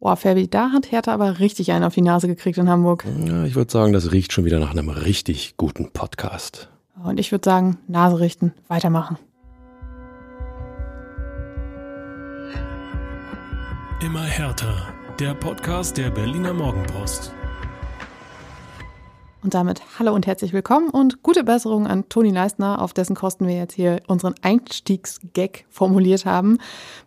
Boah, Fabi, da hat Hertha aber richtig einen auf die Nase gekriegt in Hamburg. Ja, ich würde sagen, das riecht schon wieder nach einem richtig guten Podcast. Und ich würde sagen, Nase richten, weitermachen. Immer härter. Der Podcast der Berliner Morgenpost. Und damit hallo und herzlich willkommen und gute Besserung an Toni Leistner, auf dessen Kosten wir jetzt hier unseren Einstiegsgag formuliert haben.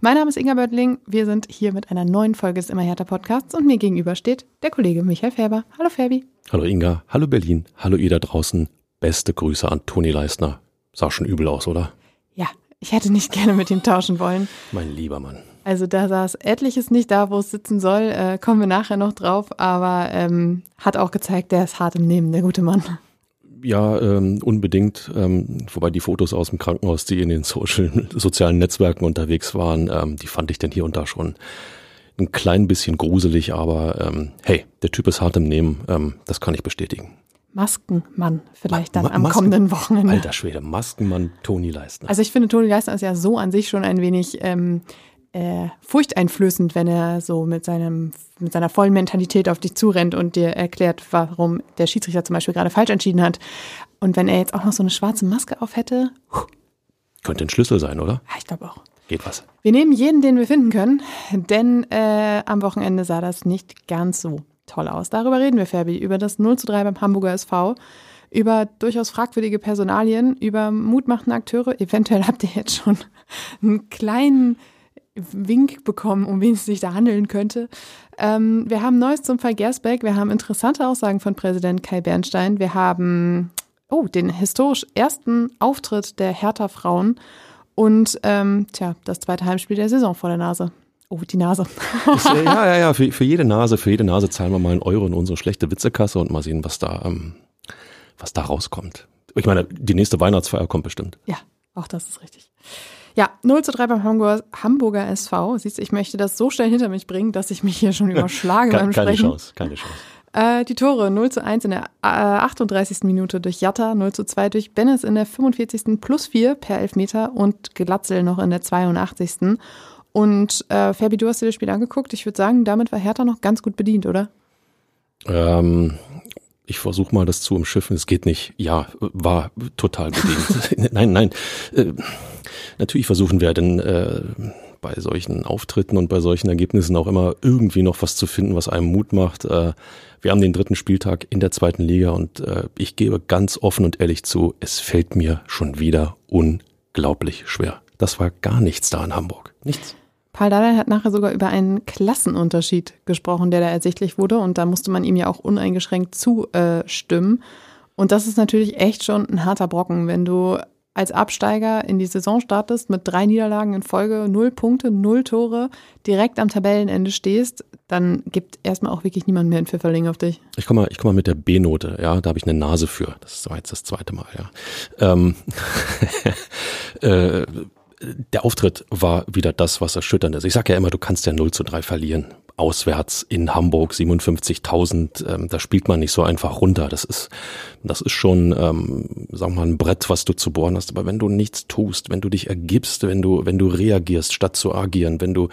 Mein Name ist Inga Böttling. Wir sind hier mit einer neuen Folge des Immer härter Podcasts und mir gegenüber steht der Kollege Michael Färber. Hallo Färbi. Hallo Inga, hallo Berlin, hallo ihr da draußen. Beste Grüße an Toni Leistner. Sah schon übel aus, oder? Ja, ich hätte nicht gerne mit ihm tauschen wollen. Mein lieber Mann. Also da saß etliches nicht da, wo es sitzen soll. Äh, kommen wir nachher noch drauf. Aber ähm, hat auch gezeigt, der ist hart im Nehmen, der gute Mann. Ja, ähm, unbedingt. Ähm, wobei die Fotos aus dem Krankenhaus, die in den Social, sozialen Netzwerken unterwegs waren, ähm, die fand ich dann hier und da schon ein klein bisschen gruselig. Aber ähm, hey, der Typ ist hart im Nehmen. Ähm, das kann ich bestätigen. Maskenmann vielleicht dann Ma am Masken kommenden Wochenende. Alter Schwede, Maskenmann Toni Leistner. Also ich finde, Toni Leistner ist ja so an sich schon ein wenig ähm, äh, furchteinflößend, wenn er so mit, seinem, mit seiner vollen Mentalität auf dich zurennt und dir erklärt, warum der Schiedsrichter zum Beispiel gerade falsch entschieden hat. Und wenn er jetzt auch noch so eine schwarze Maske auf hätte. Könnte ein Schlüssel sein, oder? Ja, ich glaube auch. Geht was. Wir nehmen jeden, den wir finden können, denn äh, am Wochenende sah das nicht ganz so toll aus. Darüber reden wir, Fabi, über das 0 zu 3 beim Hamburger SV, über durchaus fragwürdige Personalien, über mutmachende Akteure. Eventuell habt ihr jetzt schon einen kleinen Wink bekommen, um wen es sich da handeln könnte. Ähm, wir haben Neues zum Fall Gersbeck, wir haben interessante Aussagen von Präsident Kai Bernstein, wir haben oh, den historisch ersten Auftritt der Hertha-Frauen und ähm, tja, das zweite Heimspiel der Saison vor der Nase. Oh, die Nase. Das, ja, ja, ja, für, für jede Nase, für jede Nase zahlen wir mal einen Euro in unsere schlechte Witzekasse und mal sehen, was da, ähm, was da rauskommt. Ich meine, die nächste Weihnachtsfeier kommt bestimmt. Ja, auch das ist richtig. Ja, 0 zu 3 beim Hamburger, Hamburger SV. Siehst du, ich möchte das so schnell hinter mich bringen, dass ich mich hier schon überschlage beim Sprechen. Keine Chance, keine Chance. Äh, die Tore 0 zu 1 in der äh, 38. Minute durch Jatta, 0 zu 2 durch Bennis in der 45. plus 4 per Elfmeter und Glatzel noch in der 82. Und äh, Fabi, du hast dir das Spiel angeguckt. Ich würde sagen, damit war Hertha noch ganz gut bedient, oder? Ähm, ich versuche mal das zu umschiffen. Es geht nicht. Ja, war total bedient. nein, nein. Äh, natürlich versuchen wir denn äh, bei solchen Auftritten und bei solchen Ergebnissen auch immer irgendwie noch was zu finden, was einem Mut macht. Äh, wir haben den dritten Spieltag in der zweiten Liga und äh, ich gebe ganz offen und ehrlich zu, es fällt mir schon wieder unglaublich schwer. Das war gar nichts da in Hamburg. Nichts. Paul Dardai hat nachher sogar über einen Klassenunterschied gesprochen, der da ersichtlich wurde. Und da musste man ihm ja auch uneingeschränkt zustimmen. Und das ist natürlich echt schon ein harter Brocken, wenn du als Absteiger in die Saison startest mit drei Niederlagen in Folge, null Punkte, null Tore, direkt am Tabellenende stehst, dann gibt erstmal auch wirklich niemand mehr einen Pfifferling auf dich. Ich komme mal, ich komme mal mit der B-Note, ja, da habe ich eine Nase für. Das war jetzt das zweite Mal, ja. Ähm, äh, der Auftritt war wieder das, was erschütternd ist. Ich sage ja immer, du kannst ja 0 zu 3 verlieren auswärts in Hamburg 57.000, ähm, da spielt man nicht so einfach runter. Das ist, das ist schon, ähm, sagen wir mal, ein Brett, was du zu bohren hast. Aber wenn du nichts tust, wenn du dich ergibst, wenn du, wenn du reagierst, statt zu agieren, wenn du,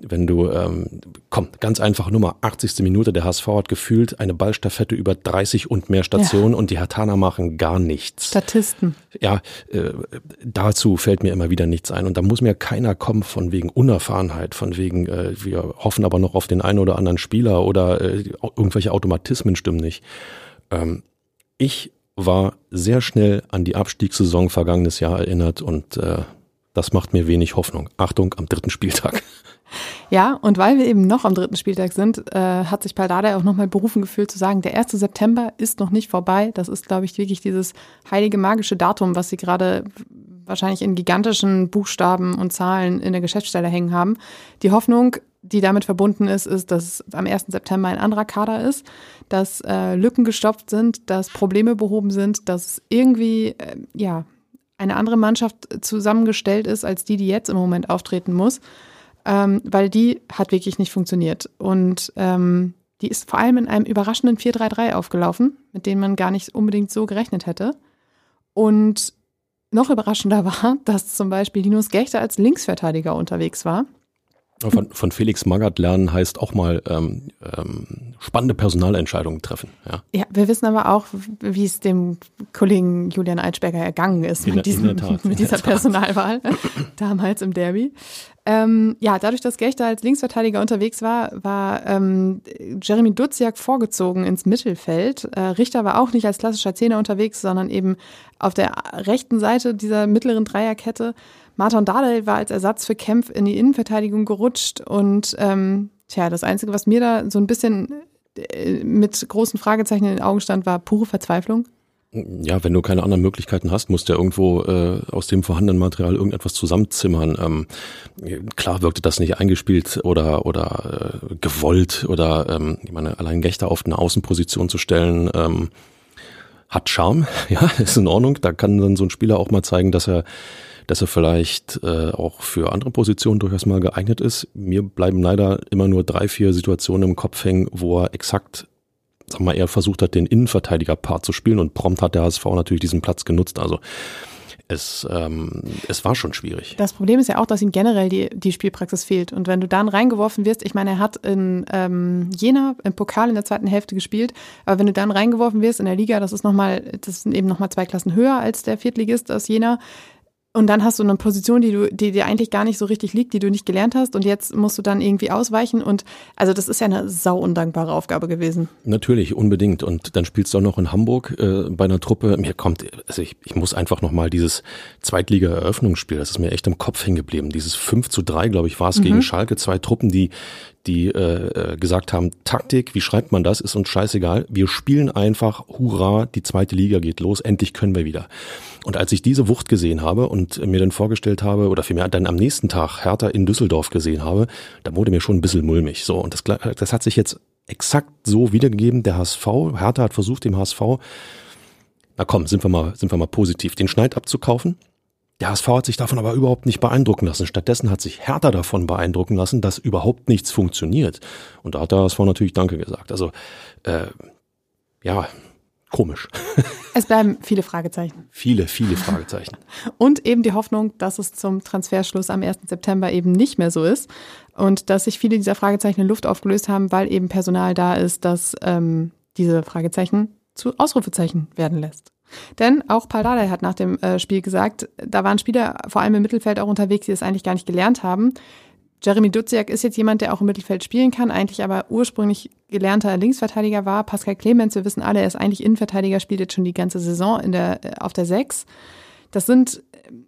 wenn du, ähm, komm, ganz einfach Nummer 80. Minute, der HSV hat gefühlt eine Ballstaffette über 30 und mehr Stationen ja. und die Hertaner machen gar nichts. Statisten. Ja, äh, dazu fällt mir immer wieder nichts ein. Und da muss mir keiner kommen von wegen Unerfahrenheit, von wegen, äh, wir hoffen aber noch auf den einen oder anderen Spieler oder äh, irgendwelche Automatismen stimmen nicht. Ähm, ich war sehr schnell an die Abstiegssaison vergangenes Jahr erinnert und äh, das macht mir wenig Hoffnung. Achtung, am dritten Spieltag. Ja, und weil wir eben noch am dritten Spieltag sind, äh, hat sich Paldada auch nochmal berufen gefühlt zu sagen, der 1. September ist noch nicht vorbei. Das ist, glaube ich, wirklich dieses heilige magische Datum, was sie gerade wahrscheinlich in gigantischen Buchstaben und Zahlen in der Geschäftsstelle hängen haben. Die Hoffnung, die damit verbunden ist, ist, dass am 1. September ein anderer Kader ist, dass äh, Lücken gestopft sind, dass Probleme behoben sind, dass irgendwie äh, ja eine andere Mannschaft zusammengestellt ist als die, die jetzt im Moment auftreten muss, ähm, weil die hat wirklich nicht funktioniert und ähm, die ist vor allem in einem überraschenden 4-3-3 aufgelaufen, mit dem man gar nicht unbedingt so gerechnet hätte. Und noch überraschender war, dass zum Beispiel Linus Gechter als Linksverteidiger unterwegs war Von, von Felix Magath lernen heißt auch mal ähm, ähm, spannende Personalentscheidungen treffen. Ja. ja, wir wissen aber auch, wie es dem Kollegen Julian Eitschberger ergangen ist in, mit, diesem, Tat, mit dieser Personalwahl damals im Derby. Ähm, ja, dadurch, dass Gechter als Linksverteidiger unterwegs war, war ähm, Jeremy Duziak vorgezogen ins Mittelfeld. Äh, Richter war auch nicht als klassischer Zehner unterwegs, sondern eben auf der rechten Seite dieser mittleren Dreierkette. Martin Dardel war als Ersatz für Kempf in die Innenverteidigung gerutscht und ähm, tja, das Einzige, was mir da so ein bisschen äh, mit großen Fragezeichen in den Augen stand, war pure Verzweiflung. Ja, wenn du keine anderen Möglichkeiten hast, musst du ja irgendwo äh, aus dem vorhandenen Material irgendetwas zusammenzimmern. Ähm, klar wirkte das nicht eingespielt oder oder äh, gewollt oder ähm, ich meine, allein Gächter auf eine Außenposition zu stellen, ähm, hat Charme, ja, ist in Ordnung. Da kann dann so ein Spieler auch mal zeigen, dass er dass er vielleicht äh, auch für andere Positionen durchaus mal geeignet ist. Mir bleiben leider immer nur drei, vier Situationen im Kopf hängen, wo er exakt sag mal, er versucht hat, den Innenverteidiger-Part zu spielen und prompt hat der HSV natürlich diesen Platz genutzt. Also es, ähm, es war schon schwierig. Das Problem ist ja auch, dass ihm generell die, die Spielpraxis fehlt. Und wenn du dann reingeworfen wirst, ich meine, er hat in ähm, Jena im Pokal in der zweiten Hälfte gespielt, aber wenn du dann reingeworfen wirst in der Liga, das ist nochmal, das sind eben nochmal zwei Klassen höher als der Viertligist aus Jena, und dann hast du eine Position, die du, die dir eigentlich gar nicht so richtig liegt, die du nicht gelernt hast. Und jetzt musst du dann irgendwie ausweichen. Und also das ist ja eine sau undankbare Aufgabe gewesen. Natürlich, unbedingt. Und dann spielst du auch noch in Hamburg äh, bei einer Truppe. Mir kommt, also ich, ich muss einfach nochmal dieses Zweitliga-Eröffnungsspiel, das ist mir echt im Kopf hängen geblieben. Dieses 5 zu 3, glaube ich, war es mhm. gegen Schalke. Zwei Truppen, die die äh, äh, gesagt haben, Taktik, wie schreibt man das, ist uns scheißegal. Wir spielen einfach, hurra, die zweite Liga geht los, endlich können wir wieder. Und als ich diese Wucht gesehen habe und mir dann vorgestellt habe, oder vielmehr dann am nächsten Tag Hertha in Düsseldorf gesehen habe, da wurde mir schon ein bisschen mulmig. So, und das, das hat sich jetzt exakt so wiedergegeben. Der HSV, Hertha hat versucht, dem HSV, na komm, sind wir mal, sind wir mal positiv, den Schneid abzukaufen der HSV hat sich davon aber überhaupt nicht beeindrucken lassen. Stattdessen hat sich Hertha davon beeindrucken lassen, dass überhaupt nichts funktioniert. Und da hat der HSV natürlich Danke gesagt. Also äh, ja, komisch. Es bleiben viele Fragezeichen. Viele, viele Fragezeichen. Und eben die Hoffnung, dass es zum Transferschluss am 1. September eben nicht mehr so ist und dass sich viele dieser Fragezeichen in Luft aufgelöst haben, weil eben Personal da ist, das ähm, diese Fragezeichen zu Ausrufezeichen werden lässt. Denn auch Paul Dardai hat nach dem äh, Spiel gesagt, da waren Spieler vor allem im Mittelfeld auch unterwegs, die es eigentlich gar nicht gelernt haben. Jeremy Duziak ist jetzt jemand, der auch im Mittelfeld spielen kann, eigentlich aber ursprünglich gelernter Linksverteidiger war. Pascal Clemens, wir wissen alle, er ist eigentlich Innenverteidiger, spielt jetzt schon die ganze Saison in der, äh, auf der Sechs. Das sind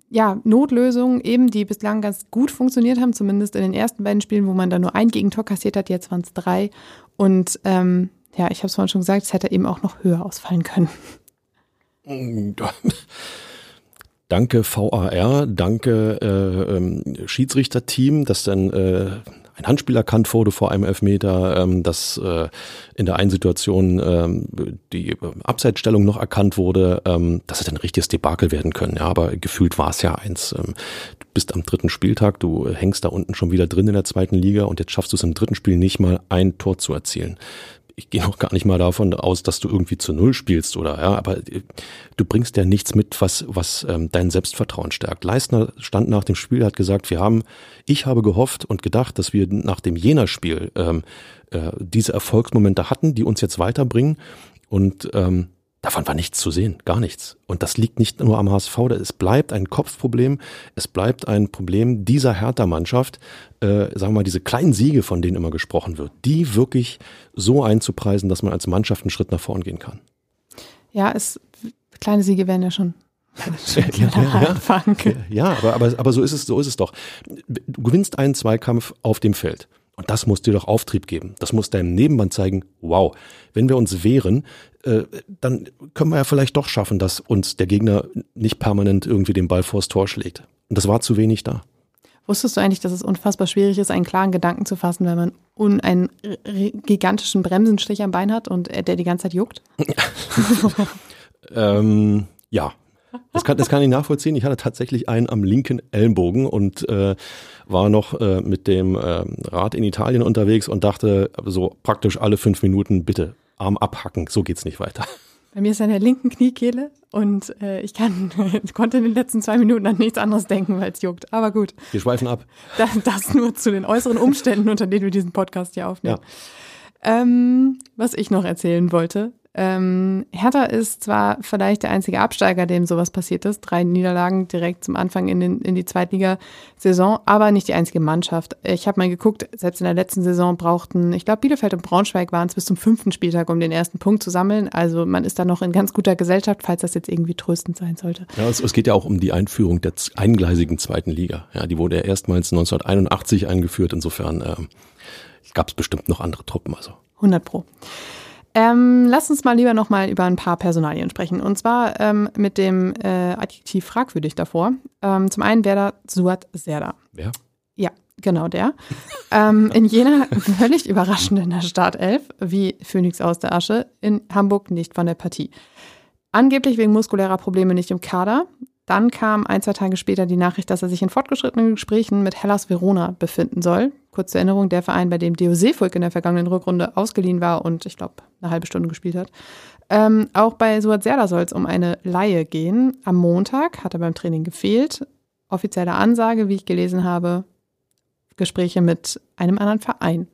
ja Notlösungen eben, die bislang ganz gut funktioniert haben, zumindest in den ersten beiden Spielen, wo man da nur ein Gegentor kassiert hat, jetzt waren es drei. Und ähm, ja, ich habe es vorhin schon gesagt, es hätte eben auch noch höher ausfallen können. Danke VAR, danke äh, ähm, Schiedsrichterteam, dass dann äh, ein Handspiel erkannt wurde vor einem Elfmeter, ähm, dass äh, in der einen Situation ähm, die äh, Abseitsstellung noch erkannt wurde, ähm, dass es ein richtiges Debakel werden können. Ja, aber gefühlt war es ja eins. Ähm, du bist am dritten Spieltag, du hängst da unten schon wieder drin in der zweiten Liga und jetzt schaffst du es im dritten Spiel nicht mal ein Tor zu erzielen ich gehe noch gar nicht mal davon aus, dass du irgendwie zu Null spielst oder ja, aber äh, du bringst ja nichts mit, was was ähm, dein Selbstvertrauen stärkt. Leistner stand nach dem Spiel, hat gesagt, wir haben, ich habe gehofft und gedacht, dass wir nach dem Jena-Spiel ähm, äh, diese Erfolgsmomente hatten, die uns jetzt weiterbringen und ähm, Davon war nichts zu sehen, gar nichts. Und das liegt nicht nur am HSV, es bleibt ein Kopfproblem, es bleibt ein Problem dieser Hertha-Mannschaft, äh, sagen wir mal, diese kleinen Siege, von denen immer gesprochen wird, die wirklich so einzupreisen, dass man als Mannschaft einen Schritt nach vorn gehen kann. Ja, es, kleine Siege werden ja schon ja, ja, ja, aber, aber, aber so ist es, so ist es doch. Du gewinnst einen Zweikampf auf dem Feld. Und das muss dir doch Auftrieb geben. Das muss deinem Nebenmann zeigen, wow, wenn wir uns wehren, äh, dann können wir ja vielleicht doch schaffen, dass uns der Gegner nicht permanent irgendwie den Ball vors Tor schlägt. Und das war zu wenig da. Wusstest du eigentlich, dass es unfassbar schwierig ist, einen klaren Gedanken zu fassen, wenn man einen gigantischen Bremsenstich am Bein hat und der die ganze Zeit juckt? ähm, ja, das kann, das kann ich nachvollziehen. Ich hatte tatsächlich einen am linken Ellenbogen und äh, war noch äh, mit dem äh, Rad in Italien unterwegs und dachte so praktisch alle fünf Minuten, bitte Arm abhacken, so geht's nicht weiter. Bei mir ist in der linken Kniekehle und äh, ich kann, konnte in den letzten zwei Minuten an nichts anderes denken, weil es juckt. Aber gut. Wir schweifen ab. Das, das nur zu den äußeren Umständen, unter denen wir diesen Podcast hier aufnehmen. Ja. Ähm, was ich noch erzählen wollte, ähm, Hertha ist zwar vielleicht der einzige Absteiger, dem sowas passiert ist. Drei Niederlagen direkt zum Anfang in, den, in die Zweitligasaison, aber nicht die einzige Mannschaft. Ich habe mal geguckt, selbst in der letzten Saison brauchten, ich glaube, Bielefeld und Braunschweig waren es bis zum fünften Spieltag, um den ersten Punkt zu sammeln. Also man ist da noch in ganz guter Gesellschaft, falls das jetzt irgendwie tröstend sein sollte. Ja, es, es geht ja auch um die Einführung der eingleisigen zweiten Liga. Ja, die wurde ja erstmals 1981 eingeführt. Insofern äh, gab es bestimmt noch andere Truppen. Also 100 Pro. Ähm, lass uns mal lieber noch mal über ein paar Personalien sprechen. Und zwar ähm, mit dem äh, Adjektiv fragwürdig davor. Ähm, zum einen wäre da Suat Serda. Wer? Ja, genau der. ähm, in Jena völlig überraschend in der Startelf, wie Phoenix aus der Asche. In Hamburg nicht von der Partie. Angeblich wegen muskulärer Probleme nicht im Kader. Dann kam ein, zwei Tage später die Nachricht, dass er sich in fortgeschrittenen Gesprächen mit Hellas Verona befinden soll. Kurz zur Erinnerung, der Verein, bei dem Dio Seefolk in der vergangenen Rückrunde ausgeliehen war und ich glaube eine halbe Stunde gespielt hat. Ähm, auch bei Suat Serda soll es um eine Laie gehen. Am Montag hat er beim Training gefehlt. Offizielle Ansage, wie ich gelesen habe, Gespräche mit einem anderen Verein.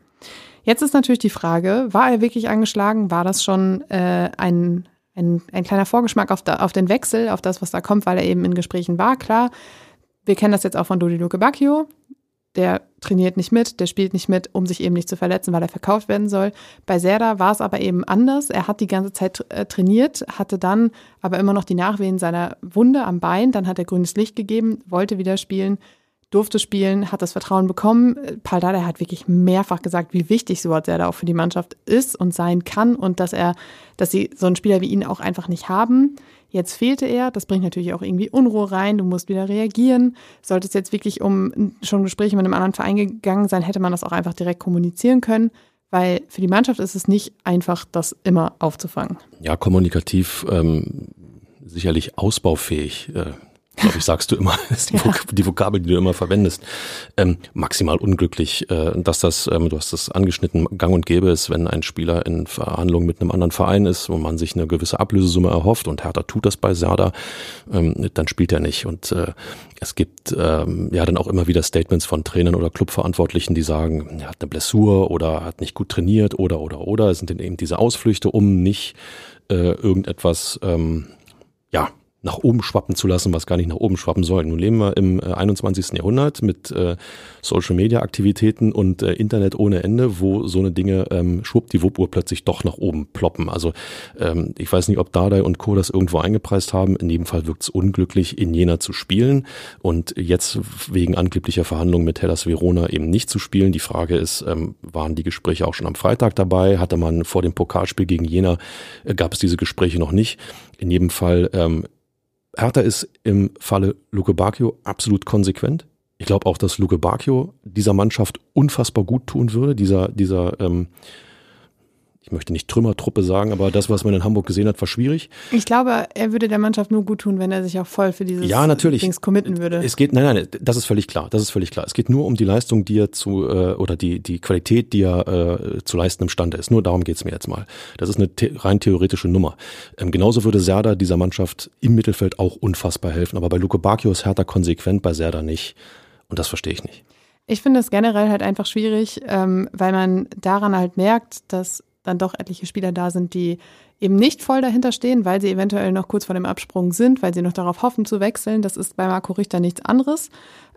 Jetzt ist natürlich die Frage, war er wirklich angeschlagen? War das schon äh, ein ein, ein kleiner Vorgeschmack auf, da, auf den Wechsel, auf das, was da kommt, weil er eben in Gesprächen war. Klar, wir kennen das jetzt auch von Dodi Luke Bacchio. Der trainiert nicht mit, der spielt nicht mit, um sich eben nicht zu verletzen, weil er verkauft werden soll. Bei Serda war es aber eben anders. Er hat die ganze Zeit äh, trainiert, hatte dann aber immer noch die Nachwehen seiner Wunde am Bein. Dann hat er grünes Licht gegeben, wollte wieder spielen durfte spielen, hat das Vertrauen bekommen. Paul Dardai hat wirklich mehrfach gesagt, wie wichtig da auch für die Mannschaft ist und sein kann und dass er, dass sie so einen Spieler wie ihn auch einfach nicht haben. Jetzt fehlte er, das bringt natürlich auch irgendwie Unruhe rein, du musst wieder reagieren. Sollte es jetzt wirklich um schon Gespräche mit einem anderen Verein gegangen sein, hätte man das auch einfach direkt kommunizieren können, weil für die Mannschaft ist es nicht einfach, das immer aufzufangen. Ja, kommunikativ ähm, sicherlich ausbaufähig. Äh glaube ich, sagst du immer, ist die, ja. Vok die, Vokabel, die du immer verwendest, ähm, maximal unglücklich, äh, dass das, ähm, du hast das angeschnitten, gang und gäbe ist, wenn ein Spieler in Verhandlungen mit einem anderen Verein ist, wo man sich eine gewisse Ablösesumme erhofft und Hertha tut das bei Serda, ähm, dann spielt er nicht und äh, es gibt ähm, ja dann auch immer wieder Statements von Trainern oder Clubverantwortlichen, die sagen, er hat eine Blessur oder hat nicht gut trainiert oder oder oder. Es sind eben diese Ausflüchte, um nicht äh, irgendetwas ähm, ja nach oben schwappen zu lassen, was gar nicht nach oben schwappen soll. Nun leben wir im 21. Äh, Jahrhundert mit äh, Social-Media-Aktivitäten und äh, Internet ohne Ende, wo so eine Dinge ähm, schwuppdiwupp plötzlich doch nach oben ploppen. Also ähm, ich weiß nicht, ob Dardai und Co. das irgendwo eingepreist haben. In jedem Fall wirkt es unglücklich, in Jena zu spielen und jetzt wegen angeblicher Verhandlungen mit Hellas Verona eben nicht zu spielen. Die Frage ist, ähm, waren die Gespräche auch schon am Freitag dabei? Hatte man vor dem Pokalspiel gegen Jena, äh, gab es diese Gespräche noch nicht? In jedem Fall ähm, Hertha ist im Falle Luke Bacchio absolut konsequent. Ich glaube auch, dass Luke Bacchio dieser Mannschaft unfassbar gut tun würde, dieser, dieser ähm, ich möchte nicht Trümmertruppe sagen, aber das, was man in Hamburg gesehen hat, war schwierig. Ich glaube, er würde der Mannschaft nur gut tun, wenn er sich auch voll für dieses ja, natürlich. Dings committen würde. Es geht, nein, nein, das ist völlig klar. Das ist völlig klar. Es geht nur um die Leistung, die er zu, äh, oder die, die Qualität, die er äh, zu leisten imstande ist. Nur darum geht's mir jetzt mal. Das ist eine the rein theoretische Nummer. Ähm, genauso würde Serda dieser Mannschaft im Mittelfeld auch unfassbar helfen. Aber bei Luke Bacchio ist Hertha konsequent, bei Serda nicht. Und das verstehe ich nicht. Ich finde es generell halt einfach schwierig, ähm, weil man daran halt merkt, dass dann doch etliche Spieler da sind, die eben nicht voll dahinter stehen, weil sie eventuell noch kurz vor dem Absprung sind, weil sie noch darauf hoffen zu wechseln. Das ist bei Marco Richter nichts anderes.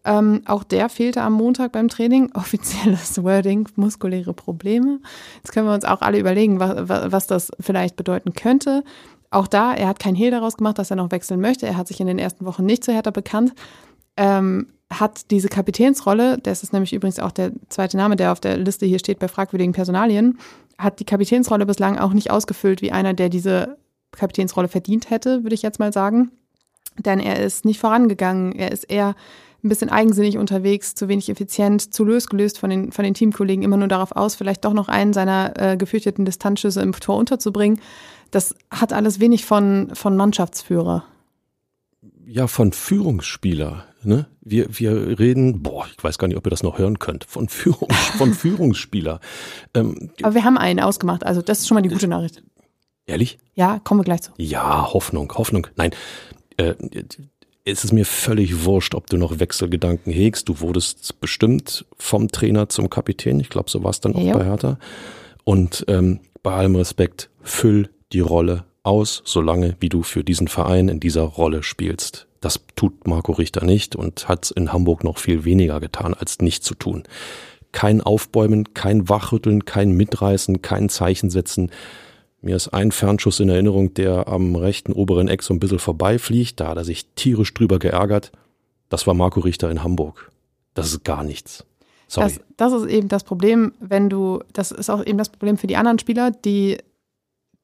Ähm, auch der fehlte am Montag beim Training. Offizielles Wording, muskuläre Probleme. Jetzt können wir uns auch alle überlegen, was, was das vielleicht bedeuten könnte. Auch da, er hat kein Hehl daraus gemacht, dass er noch wechseln möchte. Er hat sich in den ersten Wochen nicht zu Hertha bekannt. Ähm, hat diese Kapitänsrolle, das ist nämlich übrigens auch der zweite Name, der auf der Liste hier steht bei fragwürdigen Personalien, hat die Kapitänsrolle bislang auch nicht ausgefüllt wie einer, der diese Kapitänsrolle verdient hätte, würde ich jetzt mal sagen. Denn er ist nicht vorangegangen, er ist eher ein bisschen eigensinnig unterwegs, zu wenig effizient, zu losgelöst von den, von den Teamkollegen, immer nur darauf aus, vielleicht doch noch einen seiner äh, gefürchteten Distanzschüsse im Tor unterzubringen. Das hat alles wenig von, von Mannschaftsführer. Ja, von Führungsspieler. Ne? Wir, wir reden, boah, ich weiß gar nicht, ob ihr das noch hören könnt, von, Führungs, von Führungsspieler. Ähm, Aber wir haben einen ausgemacht, also das ist schon mal die gute Nachricht. Ehrlich? Ja, kommen wir gleich zu. Ja, Hoffnung, Hoffnung. Nein, äh, es ist mir völlig wurscht, ob du noch Wechselgedanken hegst. Du wurdest bestimmt vom Trainer zum Kapitän. Ich glaube, so war es dann auch Ja. bei Hertha. Und ähm, bei allem Respekt, füll die Rolle aus, solange wie du für diesen Verein in dieser Rolle spielst. Das tut Marco Richter nicht und hat in Hamburg noch viel weniger getan, als nicht zu tun. Kein Aufbäumen, kein Wachrütteln, kein Mitreißen, kein Zeichen setzen. Mir ist ein Fernschuss in Erinnerung, der am rechten oberen Eck so ein bisschen vorbeifliegt. Da hat er sich tierisch drüber geärgert. Das war Marco Richter in Hamburg. Das ist gar nichts. Sorry. Das, das ist eben das Problem, wenn du, das ist auch eben das Problem für die anderen Spieler, die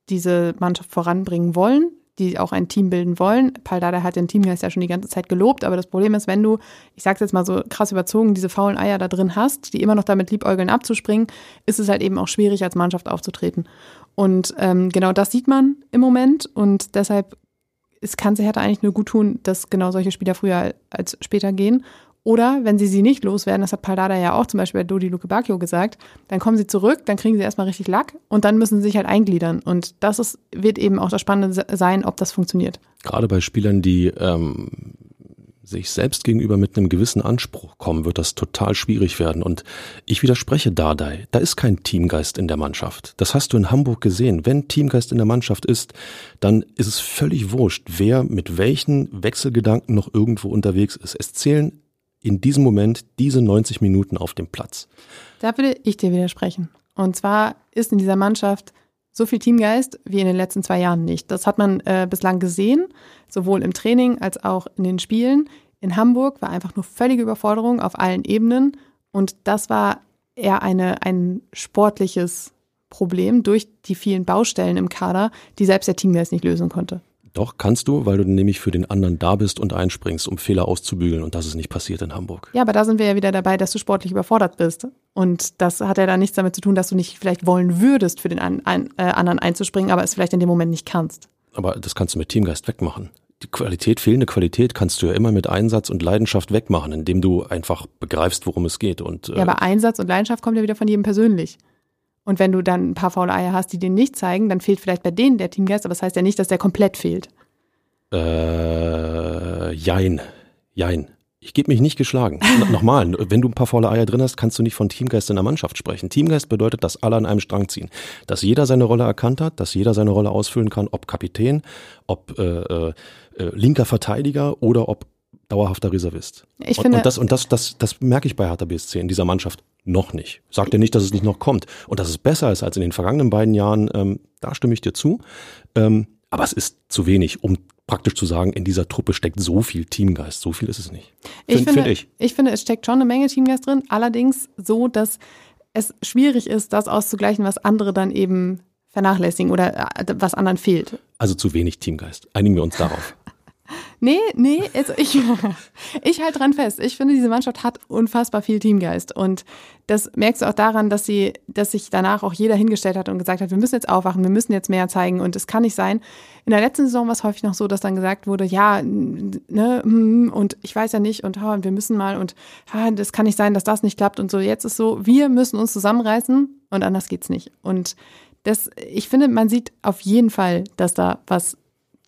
diese Mannschaft voranbringen wollen, die auch ein Team bilden wollen. Paldada hat den Teamgeist ja schon die ganze Zeit gelobt, aber das Problem ist, wenn du, ich sag's jetzt mal so krass überzogen, diese faulen Eier da drin hast, die immer noch damit liebäugeln abzuspringen, ist es halt eben auch schwierig, als Mannschaft aufzutreten. Und ähm, genau das sieht man im Moment und deshalb es kann sich Hertha eigentlich nur gut tun, dass genau solche Spieler früher als später gehen. Oder wenn sie sie nicht loswerden, das hat Paldada ja auch zum Beispiel bei Dodi Luke Bacchio gesagt, dann kommen sie zurück, dann kriegen sie erstmal richtig Lack und dann müssen sie sich halt eingliedern. Und das ist, wird eben auch das Spannende sein, ob das funktioniert. Gerade bei Spielern, die ähm, sich selbst gegenüber mit einem gewissen Anspruch kommen, wird das total schwierig werden. Und ich widerspreche Dardai. Da ist kein Teamgeist in der Mannschaft. Das hast du in Hamburg gesehen. Wenn Teamgeist in der Mannschaft ist, dann ist es völlig wurscht, wer mit welchen Wechselgedanken noch irgendwo unterwegs ist. Es zählen in diesem Moment diese 90 Minuten auf dem Platz. Da würde ich dir widersprechen. Und zwar ist in dieser Mannschaft so viel Teamgeist wie in den letzten zwei Jahren nicht. Das hat man äh, bislang gesehen, sowohl im Training als auch in den Spielen. In Hamburg war einfach nur völlige Überforderung auf allen Ebenen. Und das war eher eine, ein sportliches Problem durch die vielen Baustellen im Kader, die selbst der Teamgeist nicht lösen konnte. Doch, kannst du, weil du nämlich für den anderen da bist und einspringst, um Fehler auszubügeln. Und das ist nicht passiert in Hamburg. Ja, aber da sind wir ja wieder dabei, dass du sportlich überfordert bist. Und das hat ja dann nichts damit zu tun, dass du nicht vielleicht wollen würdest, für den an, ein, äh, anderen einzuspringen, aber es vielleicht in dem Moment nicht kannst. Aber das kannst du mit Teamgeist wegmachen. Die Qualität, fehlende Qualität kannst du ja immer mit Einsatz und Leidenschaft wegmachen, indem du einfach begreifst, worum es geht. Und, äh, Ja, aber Einsatz und Leidenschaft kommt ja wieder von jedem persönlich. Und wenn du dann ein paar faule Eier hast, die den nicht zeigen, dann fehlt vielleicht bei denen der Teamgeist, aber das heißt ja nicht, dass der komplett fehlt. Äh, jein. Jein. Ich gebe mich nicht geschlagen. No- Nochmal, wenn du ein paar faule Eier drin hast, kannst du nicht von Teamgeist in der Mannschaft sprechen. Teamgeist bedeutet, dass alle an einem Strang ziehen. Dass jeder seine Rolle erkannt hat, dass jeder seine Rolle ausfüllen kann, ob Kapitän, ob äh, äh, äh, linker Verteidiger oder ob dauerhafter Reservist. Ich und, finde- und das, und das, das, das merke ich bei Hertha BSC in dieser Mannschaft noch nicht. Sagt ja nicht, dass es nicht noch kommt. Und dass es besser ist als in den vergangenen beiden Jahren, ähm, da stimme ich dir zu. Ähm, aber es ist zu wenig, um praktisch zu sagen, in dieser Truppe steckt so viel Teamgeist. So viel ist es nicht. Ich Find- finde, find ich. finde, es steckt schon eine Menge Teamgeist drin, allerdings so, dass es schwierig ist, das auszugleichen, was andere dann eben vernachlässigen oder äh, was anderen fehlt. Also zu wenig Teamgeist. Einigen wir uns darauf. Nee, nee, also ich, ich halte dran fest. Ich finde, diese Mannschaft hat unfassbar viel Teamgeist. Und das merkst du auch daran, dass sie, dass sich danach auch jeder hingestellt hat und gesagt hat, wir müssen jetzt aufwachen, wir müssen jetzt mehr zeigen. Und es kann nicht sein. In der letzten Saison war es häufig noch so, dass dann gesagt wurde, ja, ne, hm, und ich weiß ja nicht, und und wir müssen mal, und das kann nicht sein, dass das nicht klappt. Und so, jetzt ist so, wir müssen uns zusammenreißen und anders geht's nicht. Und das, ich finde, man sieht auf jeden Fall, dass da was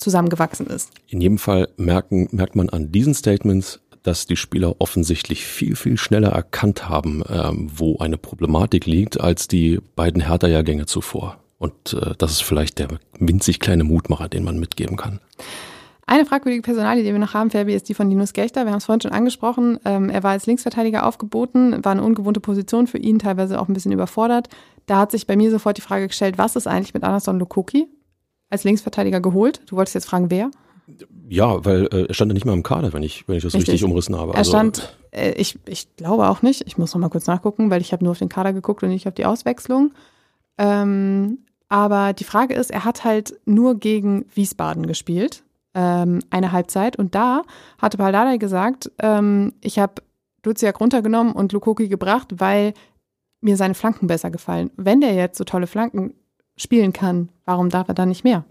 zusammengewachsen ist. In jedem Fall merken, merkt man an diesen Statements, dass die Spieler offensichtlich viel, viel schneller erkannt haben, ähm, wo eine Problematik liegt, als die beiden Hertha-Jahrgänge zuvor. Und äh, das ist vielleicht der winzig kleine Mutmacher, den man mitgeben kann. Eine fragwürdige Personalie, die wir noch haben, Fabi, ist die von Linus Gechter. Wir haben es vorhin schon angesprochen. Ähm, er war als Linksverteidiger aufgeboten, war eine ungewohnte Position für ihn, teilweise auch ein bisschen überfordert. Da hat sich bei mir sofort die Frage gestellt, was ist eigentlich mit Anderson Lukoki als Linksverteidiger geholt? Du wolltest jetzt fragen, wer? Ja, weil äh, er stand ja nicht mal im Kader, wenn ich, wenn ich das richtig, Richtig. umrissen habe. Er Also, stand, äh, ich, ich glaube auch nicht, ich muss noch mal kurz nachgucken, weil ich habe nur auf den Kader geguckt und nicht auf die Auswechslung. Ähm, aber die Frage ist, er hat halt nur gegen Wiesbaden gespielt, ähm, eine Halbzeit. Und da hatte Paldadei gesagt, ähm, ich habe Duziak runtergenommen und Lukoki gebracht, weil mir seine Flanken besser gefallen. Wenn der jetzt so tolle Flanken spielen kann, warum darf er dann nicht mehr?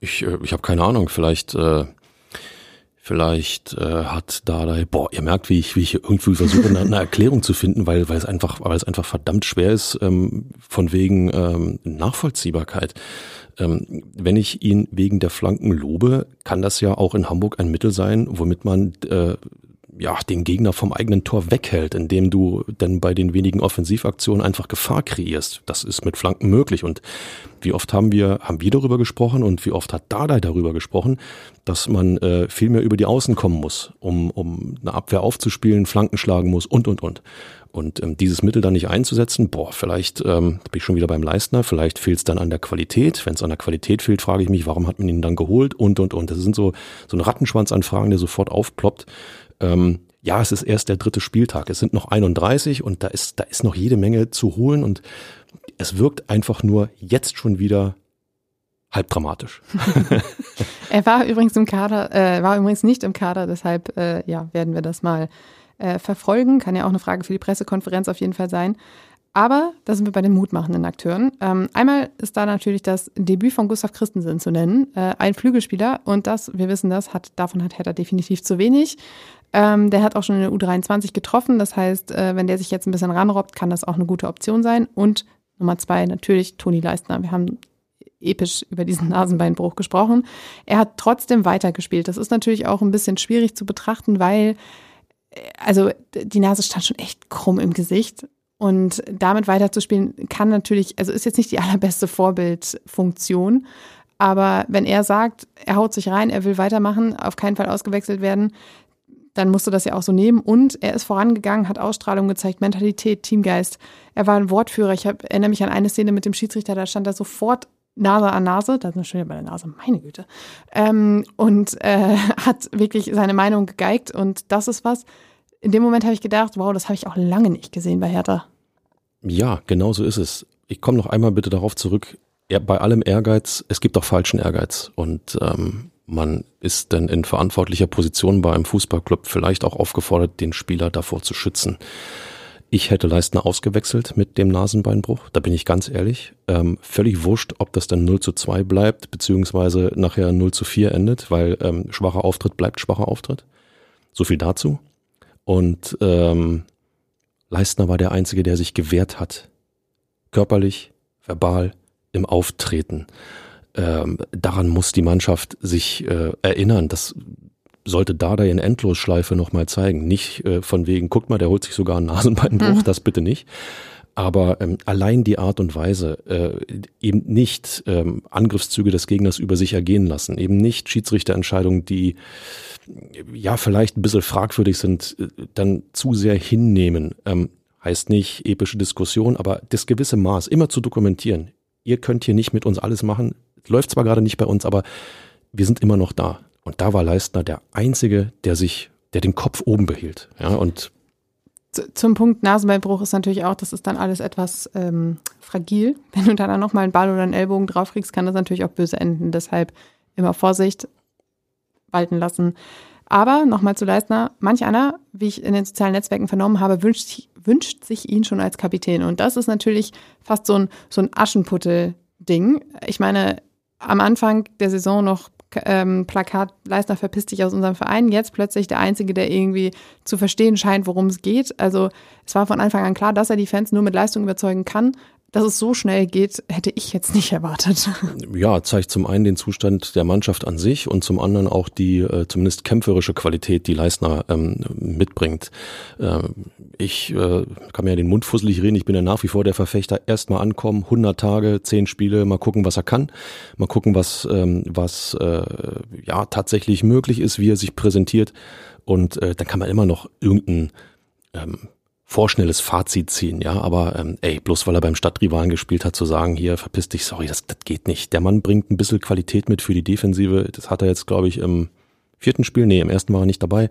Ich, äh, ich habe keine Ahnung, vielleicht, äh, Vielleicht äh, hat Dardai, boah, ihr merkt, wie ich, wie ich irgendwie versuche, eine, eine Erklärung zu finden, weil, weil es einfach, weil es einfach verdammt schwer ist, ähm, von wegen ähm, Nachvollziehbarkeit. Ähm, wenn ich ihn wegen der Flanken lobe, kann das ja auch in Hamburg ein Mittel sein, womit man äh, ja, den Gegner vom eigenen Tor weghält, indem du dann bei den wenigen Offensivaktionen einfach Gefahr kreierst. Das ist mit Flanken möglich. Und wie oft haben wir, haben wir darüber gesprochen und wie oft hat Dardai darüber gesprochen, dass man äh, viel mehr über die Außen kommen muss, um, um eine Abwehr aufzuspielen, Flanken schlagen muss und, und, und. Und ähm, dieses Mittel dann nicht einzusetzen, boah, vielleicht ähm, bin ich schon wieder beim Leistner, vielleicht fehlt es dann an der Qualität. Wenn es an der Qualität fehlt, frage ich mich, warum hat man ihn dann geholt und, und, und. Das sind so, so ein Rattenschwanz an Fragen, der sofort aufploppt. Ähm, ja, es ist erst der dritte Spieltag. Es sind noch 31 und da ist, da ist noch jede Menge zu holen und es wirkt einfach nur jetzt schon wieder halb dramatisch. er war übrigens im Kader, äh, war übrigens nicht im Kader, deshalb äh, ja, werden wir das mal äh, verfolgen. Kann ja auch eine Frage für die Pressekonferenz auf jeden Fall sein. Aber da sind wir bei den mutmachenden Akteuren. Ähm, einmal ist da natürlich das Debüt von Gustav Christensen zu nennen, äh, ein Flügelspieler. Und das, wir wissen das, hat, davon hat Hertha definitiv zu wenig. Ähm, der hat auch schon in der U23 getroffen. Das heißt, äh, wenn der sich jetzt ein bisschen ranrobbt, kann das auch eine gute Option sein. Und Nummer zwei, natürlich Toni Leistner. Wir haben episch über diesen Nasenbeinbruch gesprochen. Er hat trotzdem weitergespielt. Das ist natürlich auch ein bisschen schwierig zu betrachten, weil äh, also die Nase stand schon echt krumm im Gesicht. Und damit weiterzuspielen kann natürlich, also ist jetzt nicht die allerbeste Vorbildfunktion. Aber wenn er sagt, er haut sich rein, er will weitermachen, auf keinen Fall ausgewechselt werden, dann musst du das ja auch so nehmen. Und er ist vorangegangen, hat Ausstrahlung gezeigt, Mentalität, Teamgeist. Er war ein Wortführer. Ich hab, erinnere mich an eine Szene mit dem Schiedsrichter, da stand er sofort Nase an Nase, da sind wir schon bei der Nase, meine Güte, ähm, und äh, hat wirklich seine Meinung gegeigt. Und das ist was, in dem Moment habe ich gedacht, wow, das habe ich auch lange nicht gesehen bei Hertha. Ja, genau so ist es. Ich komme noch einmal bitte darauf zurück. bei allem Ehrgeiz, es gibt auch falschen Ehrgeiz. Und ähm, man ist dann in verantwortlicher Position bei einem Fußballclub vielleicht auch aufgefordert, den Spieler davor zu schützen. Ich hätte Leistner ausgewechselt mit dem Nasenbeinbruch, da bin ich ganz ehrlich. Ähm, völlig wurscht, ob das dann 0 zu 2 bleibt, beziehungsweise nachher 0 zu 4 endet, weil ähm, schwacher Auftritt bleibt schwacher Auftritt. So viel dazu. Und ähm, Leistner war der Einzige, der sich gewehrt hat. Körperlich, verbal, im Auftreten ähm, daran muss die Mannschaft sich äh, erinnern. Das sollte Dada in Endlosschleife nochmal zeigen. Nicht äh, von wegen, guck mal, der holt sich sogar einen Nasenbeinbruch, mhm. das bitte nicht. Aber ähm, allein die Art und Weise, äh, eben nicht ähm, Angriffszüge des Gegners über sich ergehen lassen, eben nicht Schiedsrichterentscheidungen, die ja vielleicht ein bisschen fragwürdig sind, äh, dann zu sehr hinnehmen. Ähm, heißt nicht epische Diskussion, aber das gewisse Maß immer zu dokumentieren. Ihr könnt hier nicht mit uns alles machen, läuft zwar gerade nicht bei uns, aber wir sind immer noch da. Und da war Leistner der Einzige, der sich, der den Kopf oben behielt. Ja, und zum Punkt Nasenbeinbruch ist natürlich auch, das ist dann alles etwas ähm, fragil. Wenn du dann nochmal einen Ball oder einen Ellbogen draufkriegst, kann das natürlich auch böse enden. Deshalb immer Vorsicht walten lassen. Aber nochmal zu Leistner, manch einer, wie ich in den sozialen Netzwerken vernommen habe, wünscht, wünscht sich ihn schon als Kapitän. Und das ist natürlich fast so ein, so ein Aschenputtel-Ding. Ich meine, am Anfang der Saison noch ähm, Plakat, Leistner verpiss dich aus unserem Verein, jetzt plötzlich der Einzige, der irgendwie zu verstehen scheint, worum es geht. Also es war von Anfang an klar, dass er die Fans nur mit Leistung überzeugen kann dass es so schnell geht, hätte ich jetzt nicht erwartet. Ja, zeigt zum einen den Zustand der Mannschaft an sich und zum anderen auch die äh, zumindest kämpferische Qualität, die Leistner ähm, mitbringt. Äh, ich äh, kann mir ja den Mund fusselig reden, ich bin ja nach wie vor der Verfechter, erstmal ankommen, 100 Tage, 10 Spiele, mal gucken, was er kann, mal gucken, was, ähm, was äh, ja tatsächlich möglich ist, wie er sich präsentiert und äh, dann kann man immer noch irgendein ähm, vorschnelles Fazit ziehen, ja, aber ähm, ey, bloß weil er beim Stadtrivalen gespielt hat, zu sagen, hier verpiss dich, sorry, das, das geht nicht. Der Mann bringt ein bisschen Qualität mit für die Defensive. Das hat er jetzt, glaube ich, im vierten Spiel, nee, im ersten war er nicht dabei.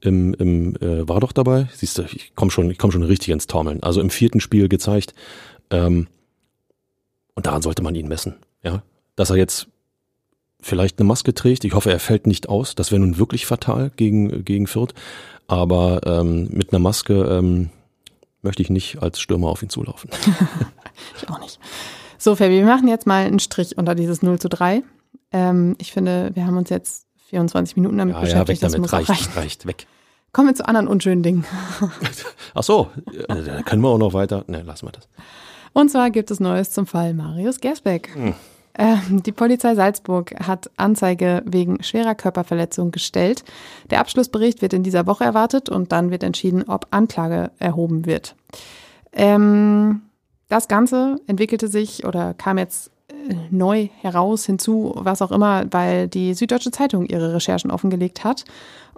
Im, im äh, war doch dabei. Siehst du, ich komme schon, ich komme schon richtig ins Taumeln. Also im vierten Spiel gezeigt. Ähm, und daran sollte man ihn messen, ja, dass er jetzt vielleicht eine Maske trägt. Ich hoffe, er fällt nicht aus. Das wäre nun wirklich fatal gegen, gegen Fürth. Aber ähm, mit einer Maske ähm, möchte ich nicht als Stürmer auf ihn zulaufen. ich auch nicht. So, Fabi, wir machen jetzt mal einen Strich unter dieses 0 zu 3. Ähm, ich finde, wir haben uns jetzt 24 Minuten damit Ja, ja, beschäftigt. weg das damit. Reicht, reichen. reicht, weg. Kommen wir zu anderen unschönen Dingen. Ach so, äh, da können wir auch noch weiter. Ne, lassen wir das. Und zwar gibt es Neues zum Fall Marius Gersbeck. Ähm, die Polizei Salzburg hat Anzeige wegen schwerer Körperverletzung gestellt. Der Abschlussbericht wird in dieser Woche erwartet und dann wird entschieden, ob Anklage erhoben wird. Ähm, das Ganze entwickelte sich oder kam jetzt äh, neu heraus, hinzu, was auch immer, weil die Süddeutsche Zeitung ihre Recherchen offengelegt hat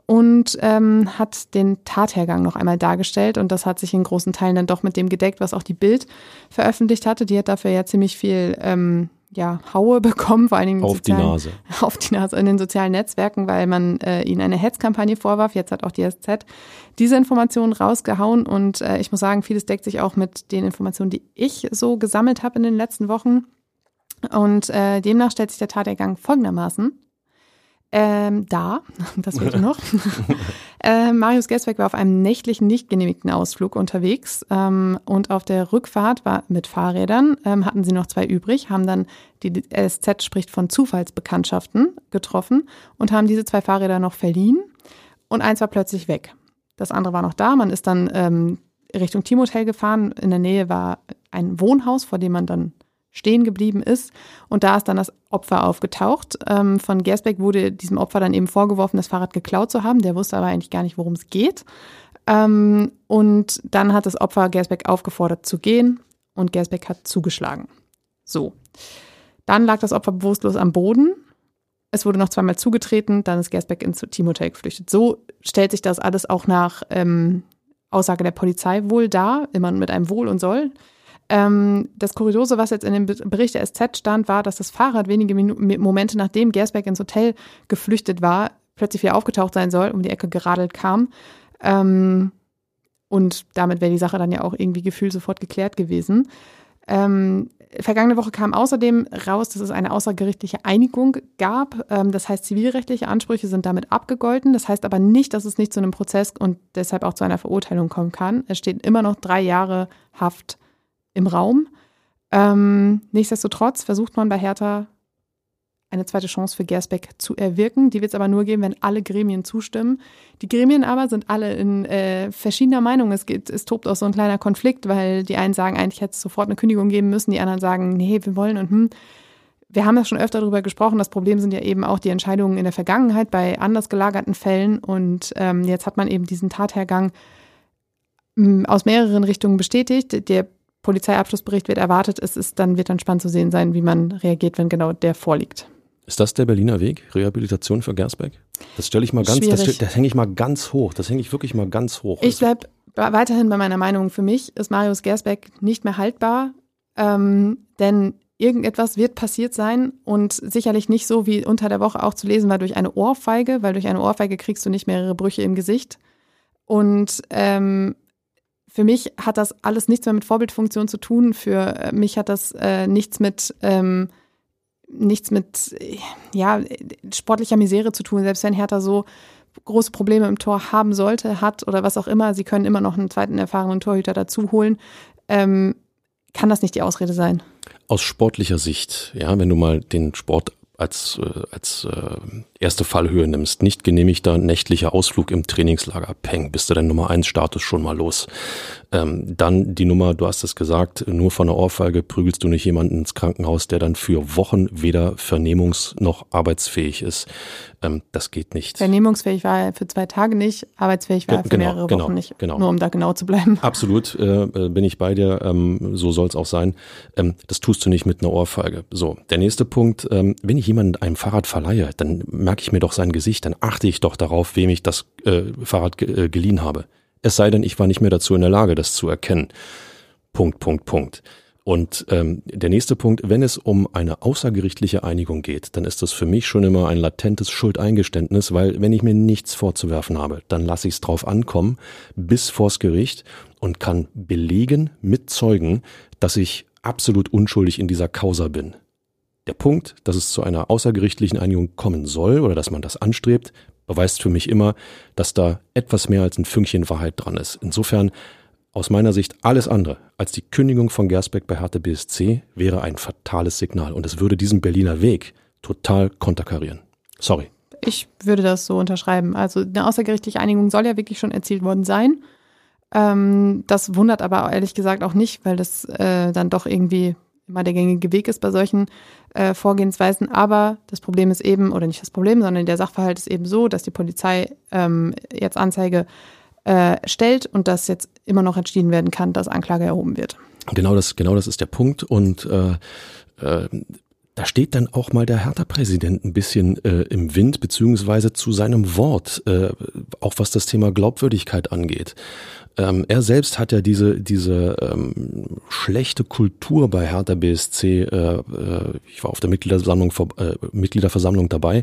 und ähm, hat den Tathergang noch einmal dargestellt und das hat sich in großen Teilen dann doch mit dem gedeckt, was auch die Bild veröffentlicht hatte. Die hat dafür ja ziemlich viel ähm, ja, Haue bekommen, vor allen Dingen in Auf die sozialen- Nase. auf die Nase in den sozialen Netzwerken, weil man äh, ihnen eine Hetzkampagne vorwarf. Jetzt hat auch die SZ diese Informationen rausgehauen und äh, ich muss sagen, vieles deckt sich auch mit den Informationen, die ich so gesammelt habe in den letzten Wochen. Und äh, demnach stellt sich der Tathergang folgendermaßen ähm, dar, das wird noch. äh, Marius Gersbeck war auf einem nächtlichen, nicht genehmigten Ausflug unterwegs ähm, und auf der Rückfahrt war mit Fahrrädern, ähm, hatten sie noch zwei übrig, haben dann, die SZ spricht von Zufallsbekanntschaften getroffen und haben diese zwei Fahrräder noch verliehen und eins war plötzlich weg. Das andere war noch da, man ist dann ähm, Richtung Teamhotel gefahren, in der Nähe war ein Wohnhaus, vor dem man dann stehen geblieben ist. Und da ist dann das Opfer aufgetaucht. Ähm, von Gersbeck wurde diesem Opfer dann eben vorgeworfen, das Fahrrad geklaut zu haben. Der wusste aber eigentlich gar nicht, worum es geht. Ähm, und dann hat das Opfer Gersbeck aufgefordert zu gehen und Gersbeck hat zugeschlagen. So. Dann lag das Opfer bewusstlos am Boden. Es wurde noch zweimal zugetreten, dann ist Gersbeck ins Teamhotel geflüchtet. So stellt sich das alles auch nach ähm, Aussage der Polizei wohl dar, immer mit einem Wohl und Soll. Ähm, das Kuriose, was jetzt in dem Be- Bericht der SZ stand, war, dass das Fahrrad wenige Minu Momente nachdem Gersbeck ins Hotel geflüchtet war, plötzlich wieder aufgetaucht sein soll, um die Ecke geradelt kam. Ähm, und damit wäre die Sache dann ja auch irgendwie gefühlt sofort geklärt gewesen. Ähm, vergangene Woche kam außerdem raus, dass es eine außergerichtliche Einigung gab. Ähm, das heißt, zivilrechtliche Ansprüche sind damit abgegolten. Das heißt aber nicht, dass es nicht zu einem Prozess und deshalb auch zu einer Verurteilung kommen kann. Es stehen immer noch drei Jahre Haft im Raum. Ähm, nichtsdestotrotz versucht man bei Hertha eine zweite Chance für Gersbeck zu erwirken. Die wird es aber nur geben, wenn alle Gremien zustimmen. Die Gremien aber sind alle in äh, verschiedener Meinung. Es, geht, es tobt auch so ein kleiner Konflikt, weil die einen sagen, eigentlich hätte es sofort eine Kündigung geben müssen, die anderen sagen, nee, wir wollen und hm. Wir haben ja schon öfter darüber gesprochen. Das Problem sind ja eben auch die Entscheidungen in der Vergangenheit bei anders gelagerten Fällen. Und ähm, jetzt hat man eben diesen Tathergang m, aus mehreren Richtungen bestätigt. Der Polizeiabschlussbericht wird erwartet. Es ist dann, wird dann spannend zu sehen sein, wie man reagiert, wenn genau der vorliegt. Ist das der Berliner Weg? Rehabilitation für Gersbeck? Das stelle ich mal ganz, das, Schwierig. stell- das hänge ich mal ganz hoch. Das hänge ich wirklich mal ganz hoch. Ich bleib weiterhin bei meiner Meinung. Für mich ist Marius Gersbeck nicht mehr haltbar, ähm, denn irgendetwas wird passiert sein und sicherlich nicht so, wie unter der Woche auch zu lesen war, durch eine Ohrfeige, weil durch eine Ohrfeige kriegst du nicht mehrere Brüche im Gesicht. Und ähm, für mich hat das alles nichts mehr mit Vorbildfunktion zu tun. Für äh, mich hat das äh, nichts mit ähm, nichts mit äh, ja sportlicher Misere zu tun. Selbst wenn Hertha so große Probleme im Tor haben sollte, hat oder was auch immer, sie können immer noch einen zweiten erfahrenen Torhüter dazu holen. Ähm, kann das nicht die Ausrede sein? Aus sportlicher Sicht, ja, wenn du mal den Sport als, äh, als erste Fallhöhe nimmst, nicht genehmigter nächtlicher Ausflug im Trainingslager, peng, bist du dein Nummer eins Status schon mal los. Ähm, dann die Nummer, du hast es gesagt, nur von einer Ohrfeige prügelst du nicht jemanden ins Krankenhaus, der dann für Wochen weder vernehmungs- noch arbeitsfähig ist. Ähm, das geht nicht. Vernehmungsfähig war er für zwei Tage nicht, arbeitsfähig war er für genau, mehrere genau, Wochen nicht. genau. Nur um da genau zu bleiben. Absolut, äh, äh, bin ich bei dir. Ähm, so soll es auch sein. Ähm, das tust du nicht mit einer Ohrfeige. So, der nächste Punkt: ähm, Wenn ich jemandem ein Fahrrad verleihe, dann merke ich mir doch sein Gesicht. Dann achte ich doch darauf, wem ich das äh, Fahrrad ge äh, geliehen habe. Es sei denn, ich war nicht mehr dazu in der Lage, das zu erkennen. Punkt, Punkt, Punkt. Und ähm, der nächste Punkt, wenn es um eine außergerichtliche Einigung geht, dann ist das für mich schon immer ein latentes Schuldeingeständnis, weil wenn ich mir nichts vorzuwerfen habe, dann lasse ich es drauf ankommen bis vors Gericht und kann belegen mit Zeugen, dass ich absolut unschuldig in dieser Causa bin. Der Punkt, dass es zu einer außergerichtlichen Einigung kommen soll oder dass man das anstrebt, beweist für mich immer, dass da etwas mehr als ein Fünkchen Wahrheit dran ist. Insofern aus meiner Sicht alles andere als die Kündigung von Gersbeck bei Hertha BSC wäre ein fatales Signal und es würde diesen Berliner Weg total konterkarieren. Sorry. Ich würde das so unterschreiben. Also eine außergerichtliche Einigung soll ja wirklich schon erzielt worden sein. Ähm, das wundert aber ehrlich gesagt auch nicht, weil das äh, dann doch irgendwie immer der gängige Weg ist bei solchen äh, Vorgehensweisen. Aber das Problem ist eben, oder nicht das Problem, sondern der Sachverhalt ist eben so, dass die Polizei ähm, jetzt Anzeige äh, stellt und dass jetzt immer noch entschieden werden kann, dass Anklage erhoben wird. Genau das, genau das ist der Punkt. Und äh, äh, da steht dann auch mal der Hertha-Präsident ein bisschen äh, im Wind, beziehungsweise zu seinem Wort, äh, auch was das Thema Glaubwürdigkeit angeht. Ähm, er selbst hat ja diese, diese ähm, schlechte Kultur bei Hertha BSC, äh, äh, ich war auf der Mitgliederversammlung, äh, Mitgliederversammlung dabei,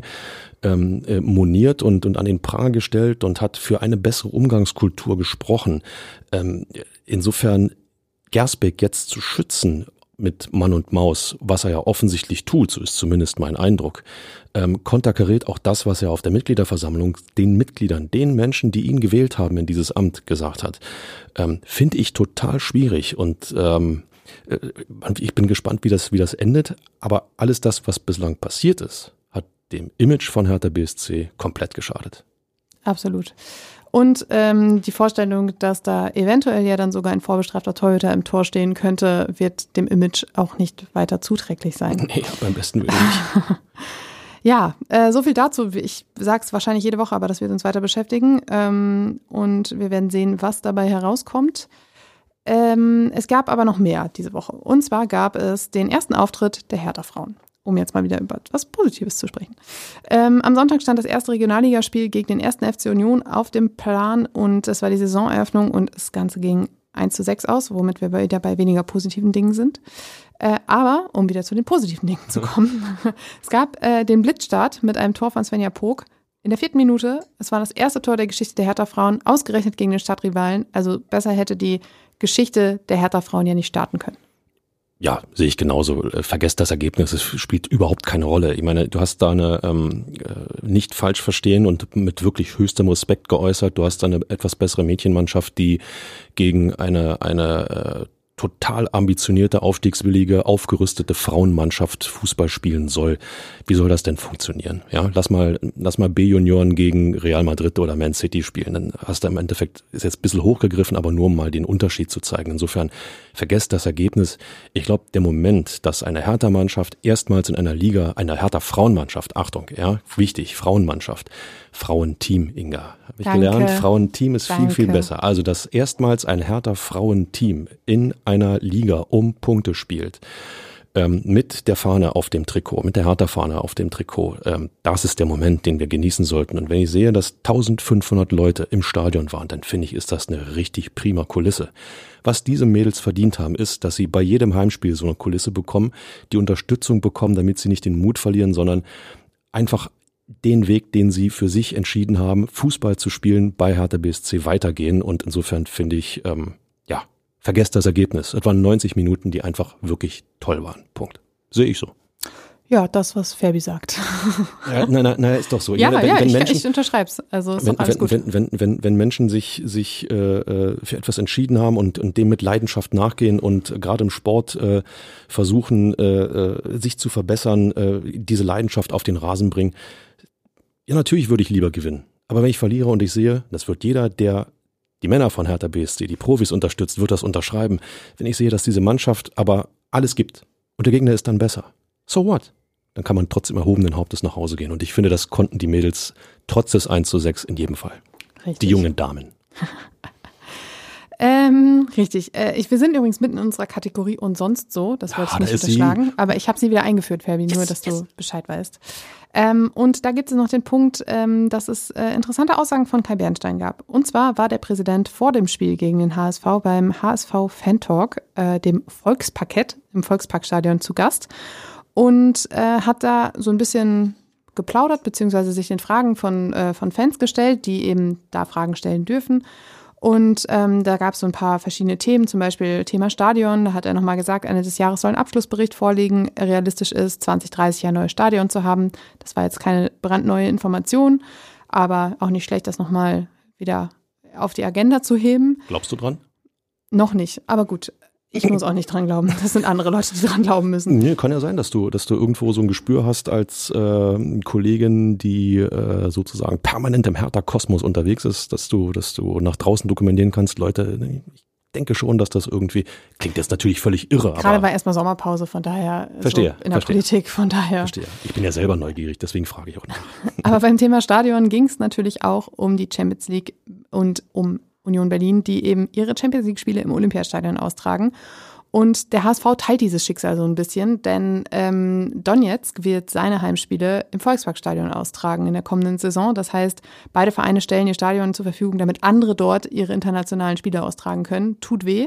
ähm, äh, moniert und, und an den Pranger gestellt und hat für eine bessere Umgangskultur gesprochen. Ähm, insofern Gersbeck jetzt zu schützen mit Mann und Maus, was er ja offensichtlich tut, so ist zumindest mein Eindruck, ähm, konterkariert auch das, was er auf der Mitgliederversammlung den Mitgliedern, den Menschen, die ihn gewählt haben in dieses Amt, gesagt hat. Ähm, Finde ich total schwierig und ähm, äh, ich bin gespannt, wie das, wie das endet. Aber alles das, was bislang passiert ist, hat dem Image von Hertha BSC komplett geschadet. Absolut. Und ähm, die Vorstellung, dass da eventuell ja dann sogar ein vorbestrafter Torhüter im Tor stehen könnte, wird dem Image auch nicht weiter zuträglich sein. Nee, beim besten Willen nicht. ja, äh, so viel dazu. Ich sage es wahrscheinlich jede Woche, aber das wird uns weiter beschäftigen. Ähm, und wir werden sehen, was dabei herauskommt. Ähm, es gab aber noch mehr diese Woche. Und zwar gab es den ersten Auftritt der Hertha-Frauen um jetzt mal wieder über etwas Positives zu sprechen. Ähm, am Sonntag stand das erste Regionalligaspiel gegen den ersten FC Union auf dem Plan und es war die Saisoneröffnung und das Ganze ging 1 zu 6 aus, womit wir wieder bei weniger positiven Dingen sind. Äh, aber, um wieder zu den positiven Dingen zu kommen, es gab äh, den Blitzstart mit einem Tor von Svenja Pog. In der vierten Minute, es war das erste Tor der Geschichte der Hertha-Frauen, ausgerechnet gegen den Stadtrivalen. Also besser hätte die Geschichte der Hertha-Frauen ja nicht starten können. Ja, sehe ich genauso. Äh, vergesst das Ergebnis, es spielt überhaupt keine Rolle. Ich meine, du hast da eine ähm, äh, nicht falsch verstehen und mit wirklich höchstem Respekt geäußert. Du hast da eine etwas bessere Mädchenmannschaft, die gegen eine, eine äh, total ambitionierte, aufstiegswillige, aufgerüstete Frauenmannschaft Fußball spielen soll. Wie soll das denn funktionieren? Ja, lass mal, lass mal B-Junioren gegen Real Madrid oder Man City spielen. Dann hast du im Endeffekt, ist jetzt ein bisschen hochgegriffen, aber nur um mal den Unterschied zu zeigen. Insofern vergesst das Ergebnis. Ich glaube, der Moment, dass eine Hertha-Mannschaft erstmals in einer Liga, einer Hertha-Frauenmannschaft, Achtung, ja, wichtig, Frauenmannschaft, Frauenteam, Inga. Habe ich Danke. gelernt, Frauenteam ist Danke. viel, viel besser. Also, dass erstmals ein härter Frauenteam in einer Liga um Punkte spielt, ähm, mit der Fahne auf dem Trikot, mit der Hertha-Fahne auf dem Trikot, ähm, das ist der Moment, den wir genießen sollten. Und wenn ich sehe, dass 1500 Leute im Stadion waren, dann finde ich, ist das eine richtig prima Kulisse. Was diese Mädels verdient haben, ist, dass sie bei jedem Heimspiel so eine Kulisse bekommen, die Unterstützung bekommen, damit sie nicht den Mut verlieren, sondern einfach den Weg, den sie für sich entschieden haben, Fußball zu spielen, bei Hertha BSC weitergehen. Und insofern finde ich, ähm, ja, vergesst das Ergebnis. Es waren 90 Minuten, die einfach wirklich toll waren. Punkt. Sehe ich so. Ja, das, was Fabi sagt. Ja, nein, nein, nein, ist doch so. ja, meine, wenn, ja, wenn Menschen, ich, ich unterschreib's. Also wenn, alles gut. Wenn, wenn, wenn, wenn Menschen sich, sich äh, äh, für etwas entschieden haben und, und dem mit Leidenschaft nachgehen und gerade im Sport äh, versuchen, äh, äh, sich zu verbessern, äh, diese Leidenschaft auf den Rasen bringen, ja, natürlich würde ich lieber gewinnen. Aber wenn ich verliere und ich sehe, das wird jeder, der die Männer von Hertha BSC, die Profis unterstützt, wird das unterschreiben. Wenn ich sehe, dass diese Mannschaft aber alles gibt und der Gegner ist dann besser. So what? Dann kann man trotzdem erhobenen Hauptes nach Hause gehen. Und ich finde, das konnten die Mädels trotz des 1 zu 6 in jedem Fall. Richtig. Die jungen Damen. Ähm, richtig. Äh, ich, wir sind übrigens mitten in unserer Kategorie und sonst so. Das wollte ja, ich nicht unterschlagen. Aber ich habe sie wieder eingeführt, Fabi, yes, nur dass yes. du Bescheid weißt. Ähm, und da gibt es noch den Punkt, ähm, dass es äh, interessante Aussagen von Kai Bernstein gab. Und zwar war der Präsident vor dem Spiel gegen den HSV beim HSV Fan Talk, äh, dem Volksparkett im Volksparkstadion zu Gast und äh, hat da so ein bisschen geplaudert, beziehungsweise sich den Fragen von, äh, von Fans gestellt, die eben da Fragen stellen dürfen. Und ähm, da gab es so ein paar verschiedene Themen, zum Beispiel Thema Stadion. Da hat er nochmal gesagt, Ende des Jahres soll ein Abschlussbericht vorliegen. Realistisch ist, 2030 ein neues Stadion zu haben. Das war jetzt keine brandneue Information, aber auch nicht schlecht, das nochmal wieder auf die Agenda zu heben. Glaubst du dran? Noch nicht, aber gut Ich muss auch nicht dran glauben. Das sind andere Leute, die dran glauben müssen. Nee, kann ja sein, dass du, dass du irgendwo so ein Gespür hast als äh, Kollegin, die äh, sozusagen permanent im Hertha-Kosmos unterwegs ist, dass du, dass du nach draußen dokumentieren kannst, Leute, ich denke schon, dass das irgendwie, klingt jetzt natürlich völlig irre. Gerade war erstmal Sommerpause, von daher verstehe, so in der verstehe. Politik, von daher. Verstehe. Ich bin ja selber neugierig, deswegen frage ich auch nach. Aber beim Thema Stadion ging es natürlich auch um die Champions League und um Union Berlin, die eben ihre Champions League-Spiele im Olympiastadion austragen. Und der HSV teilt dieses Schicksal so ein bisschen, denn ähm, Donetsk wird seine Heimspiele im Volksparkstadion austragen in der kommenden Saison. Das heißt, beide Vereine stellen ihr Stadion zur Verfügung, damit andere dort ihre internationalen Spiele austragen können. Tut weh.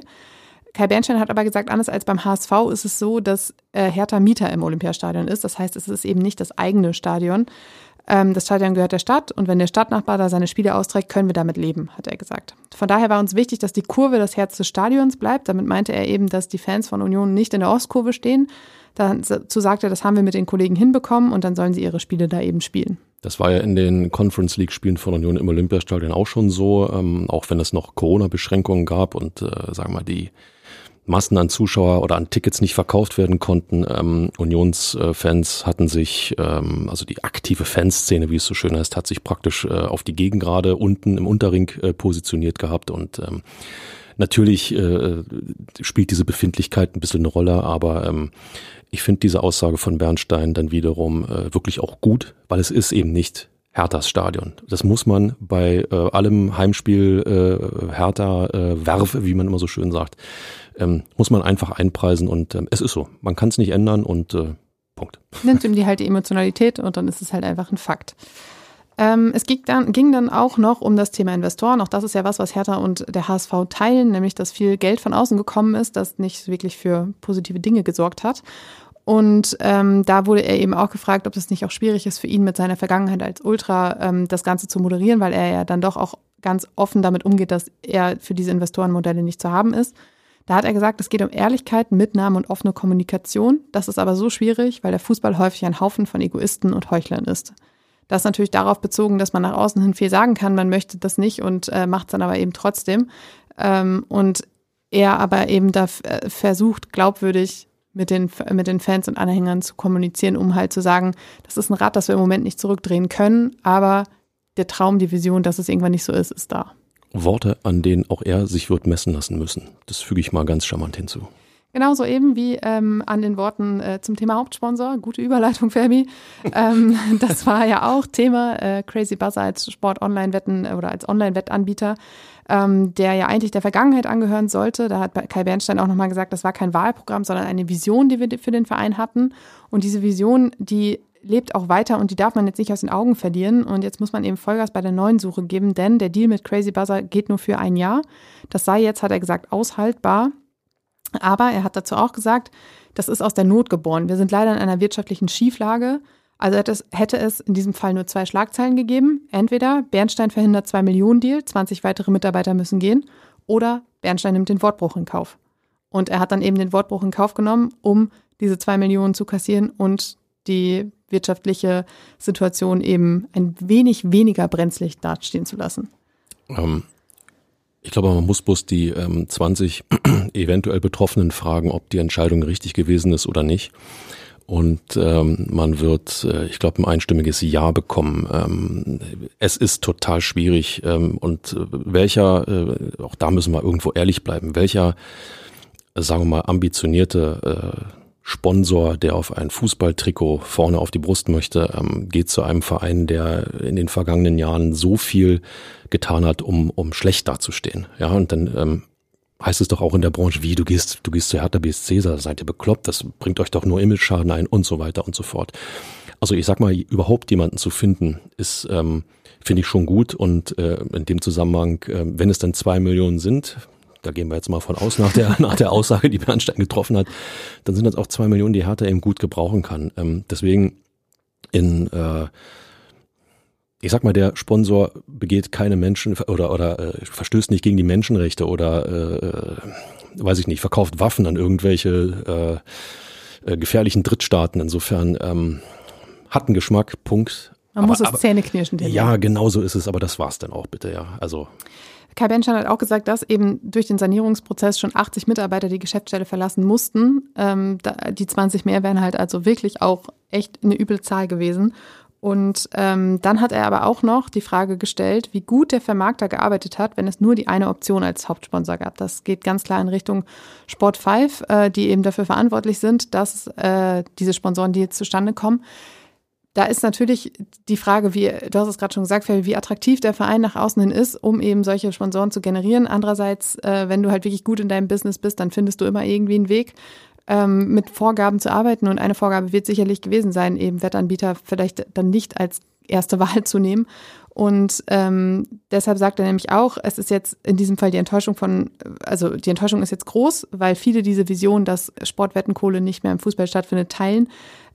Kai Bernstein hat aber gesagt, anders als beim HSV ist es so, dass äh, Hertha Mieter im Olympiastadion ist. Das heißt, es ist eben nicht das eigene Stadion. Ähm, das Stadion gehört der Stadt und wenn der Stadtnachbar da seine Spiele austrägt, können wir damit leben, hat er gesagt. Von daher war uns wichtig, dass die Kurve das Herz des Stadions bleibt. Damit meinte er eben, dass die Fans von Union nicht in der Ostkurve stehen. Dazu sagte er, das haben wir mit den Kollegen hinbekommen und dann sollen sie ihre Spiele da eben spielen. Das war ja in den Conference League Spielen von Union im Olympiastadion auch schon so, ähm, auch wenn es noch Corona-Beschränkungen gab und äh, sagen wir mal die Massen an Zuschauer oder an Tickets nicht verkauft werden konnten. Ähm, Unionsfans hatten sich, ähm, also die aktive Fanszene, wie es so schön heißt, hat sich praktisch äh, auf die Gegengrade unten im Unterring äh, positioniert gehabt und ähm, Natürlich äh, spielt diese Befindlichkeit ein bisschen eine Rolle, aber ähm, ich finde diese Aussage von Bernstein dann wiederum äh, wirklich auch gut, weil es ist eben nicht Herthas Stadion. Das muss man bei äh, allem Heimspiel äh, Hertha äh, Werf, wie man immer so schön sagt, ähm, muss man einfach einpreisen und ähm, es ist so. Man kann es nicht ändern und äh, Punkt. Nimmt ihm die halt die Emotionalität und dann ist es halt einfach ein Fakt. Ähm, es ging dann, ging dann auch noch um das Thema Investoren. Auch das ist ja was, was Hertha und der HSV teilen, nämlich dass viel Geld von außen gekommen ist, das nicht wirklich für positive Dinge gesorgt hat. Und ähm, da wurde er eben auch gefragt, ob es nicht auch schwierig ist für ihn mit seiner Vergangenheit als Ultra ähm, das Ganze zu moderieren, weil er ja dann doch auch ganz offen damit umgeht, dass er für diese Investorenmodelle nicht zu haben ist. Da hat er gesagt, es geht um Ehrlichkeit, Mitnahme und offene Kommunikation. Das ist aber so schwierig, weil der Fußball häufig ein Haufen von Egoisten und Heuchlern ist. Das ist natürlich darauf bezogen, dass man nach außen hin viel sagen kann, man möchte das nicht und äh, macht es dann aber eben trotzdem. Ähm, und er aber eben da äh, versucht, glaubwürdig mit den, mit den Fans und Anhängern zu kommunizieren, um halt zu sagen, das ist ein Rad, das wir im Moment nicht zurückdrehen können, aber der Traum, die Vision, dass es irgendwann nicht so ist, ist da. Worte, an denen auch er sich wird messen lassen müssen. Das füge ich mal ganz charmant hinzu. Genauso eben wie ähm, an den Worten äh, zum Thema Hauptsponsor. Gute Überleitung, Fabi. ähm, das war ja auch Thema äh, Crazy Buzzer als Sport-Online-Wetten äh, oder als Online-Wettanbieter, ähm, der ja eigentlich der Vergangenheit angehören sollte. Da hat Kai Bernstein auch nochmal gesagt, das war kein Wahlprogramm, sondern eine Vision, die wir für den Verein hatten. Und diese Vision, die lebt auch weiter und die darf man jetzt nicht aus den Augen verlieren. Und jetzt muss man eben Vollgas bei der neuen Suche geben, denn der Deal mit Crazy Buzzer geht nur für ein Jahr. Das sei jetzt, hat er gesagt, aushaltbar. Aber er hat dazu auch gesagt, das ist aus der Not geboren. Wir sind leider in einer wirtschaftlichen Schieflage. Also hätte es, in diesem Fall nur zwei Schlagzeilen gegeben. Entweder Bernstein verhindert zwei Millionen Deal, 20 weitere Mitarbeiter müssen gehen, oder Bernstein nimmt den Wortbruch in Kauf. Und er hat dann eben den Wortbruch in Kauf genommen, um diese zwei Millionen zu kassieren und die wirtschaftliche Situation eben ein wenig weniger brenzlig dastehen zu lassen. Ähm, ich glaube, man muss bloß die ähm, 20 eventuell Betroffenen fragen, ob die Entscheidung richtig gewesen ist oder nicht. Und ähm, man wird, äh, ich glaube, ein einstimmiges Ja bekommen. Ähm, es ist total schwierig. Ähm, und äh, welcher, äh, auch da müssen wir irgendwo ehrlich bleiben, welcher, äh, sagen wir mal, ambitionierte äh, Sponsor, der auf ein Fußballtrikot vorne auf die Brust möchte, ähm, geht zu einem Verein, der in den vergangenen Jahren so viel getan hat, um, um schlecht dazustehen. Ja, und dann ähm, heißt es doch auch in der Branche, wie du gehst, du gehst zu Hertha BSC, seid ihr bekloppt, das bringt euch doch nur Image-Schaden ein und so weiter und so fort. Also ich sag mal, überhaupt jemanden zu finden, ist, ähm, finde ich schon gut und äh, in dem Zusammenhang, äh, wenn es dann zwei Millionen sind, da gehen wir jetzt mal von aus nach der, nach der Aussage, die Bernstein getroffen hat, dann sind das auch zwei Millionen, die Hertha eben gut gebrauchen kann. Ähm, deswegen in, äh, ich sag mal, der Sponsor begeht keine Menschen oder, oder äh, verstößt nicht gegen die Menschenrechte oder, äh, weiß ich nicht, verkauft Waffen an irgendwelche äh, äh, gefährlichen Drittstaaten. Insofern ähm, hat einen Geschmack, Punkt. Man muss es zähneknirschend Ja, genau so ist es, aber das war's dann auch bitte, ja. Also Kai Benschan hat auch gesagt, dass eben durch den Sanierungsprozess schon 80 Mitarbeiter die Geschäftsstelle verlassen mussten. Ähm, die 20 mehr wären halt also wirklich auch echt eine üble Zahl gewesen. Und ähm, dann hat er aber auch noch die Frage gestellt, wie gut der Vermarkter gearbeitet hat, wenn es nur die eine Option als Hauptsponsor gab. Das geht ganz klar in Richtung Sport 5, äh, die eben dafür verantwortlich sind, dass äh, diese Sponsoren, die jetzt zustande kommen, da ist natürlich die Frage, wie, du hast es gerade schon gesagt, wie attraktiv der Verein nach außen hin ist, um eben solche Sponsoren zu generieren. Andererseits, äh, wenn du halt wirklich gut in deinem Business bist, dann findest du immer irgendwie einen Weg, ähm, mit Vorgaben zu arbeiten. Und eine Vorgabe wird sicherlich gewesen sein, eben Wettanbieter vielleicht dann nicht als erste Wahl zu nehmen. Und ähm, deshalb sagt er nämlich auch, es ist jetzt in diesem Fall die Enttäuschung von, also die Enttäuschung ist jetzt groß, weil viele diese Vision, dass Sportwettenkohle nicht mehr im Fußball stattfindet, teilen.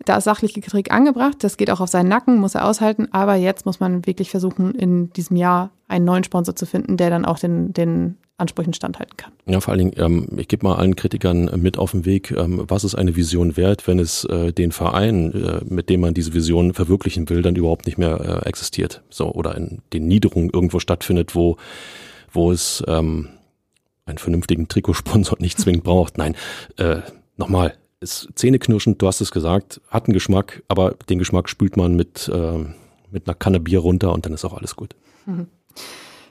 Da ist sachliche Kritik angebracht, das geht auch auf seinen Nacken, muss er aushalten, aber jetzt muss man wirklich versuchen, in diesem Jahr einen neuen Sponsor zu finden, der dann auch den, den Ansprüchen standhalten kann. Ja, vor allen Dingen, ähm, ich gebe mal allen Kritikern mit auf den Weg, ähm, was ist eine Vision wert, wenn es äh, den Verein, äh, mit dem man diese Vision verwirklichen will, dann überhaupt nicht mehr äh, existiert. So, oder in den Niederungen irgendwo stattfindet, wo, wo es ähm, einen vernünftigen Trikotsponsor nicht zwingend braucht. Nein, äh, nochmal, ist zähneknirschend, du hast es gesagt, hat einen Geschmack, aber den Geschmack spült man mit, äh, mit einer Kanne Bier runter und dann ist auch alles gut. Mhm.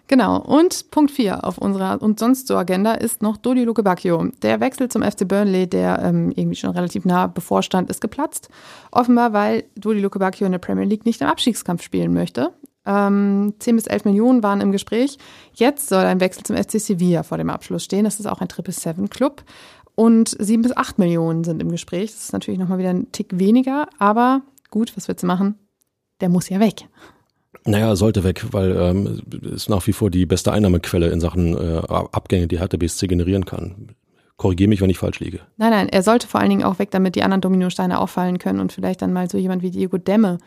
Genau. Und Punkt 4 auf unserer und sonst so Agenda ist noch Dodi Luke Bacchio. Der Wechsel zum FC Burnley, der ähm, irgendwie schon relativ nah bevorstand, ist geplatzt. Offenbar, weil Dodi Luke Bacchio in der Premier League nicht im Abstiegskampf spielen möchte. Ähm, 10 bis 11 Millionen waren im Gespräch. Jetzt soll ein Wechsel zum FC Sevilla vor dem Abschluss stehen. Das ist auch ein Triple Seven Club. Und 7 bis 8 Millionen sind im Gespräch. Das ist natürlich nochmal wieder ein Tick weniger. Aber gut, was willst du machen? Der muss ja weg. Naja, sollte weg, weil ähm, ist nach wie vor die beste Einnahmequelle in Sachen äh, Abgänge, die Hertha BSC generieren kann. Korrigiere mich, wenn ich falsch liege. Nein, nein, er sollte vor allen Dingen auch weg, damit die anderen Dominosteine auffallen können und vielleicht dann mal so jemand wie Diego Demme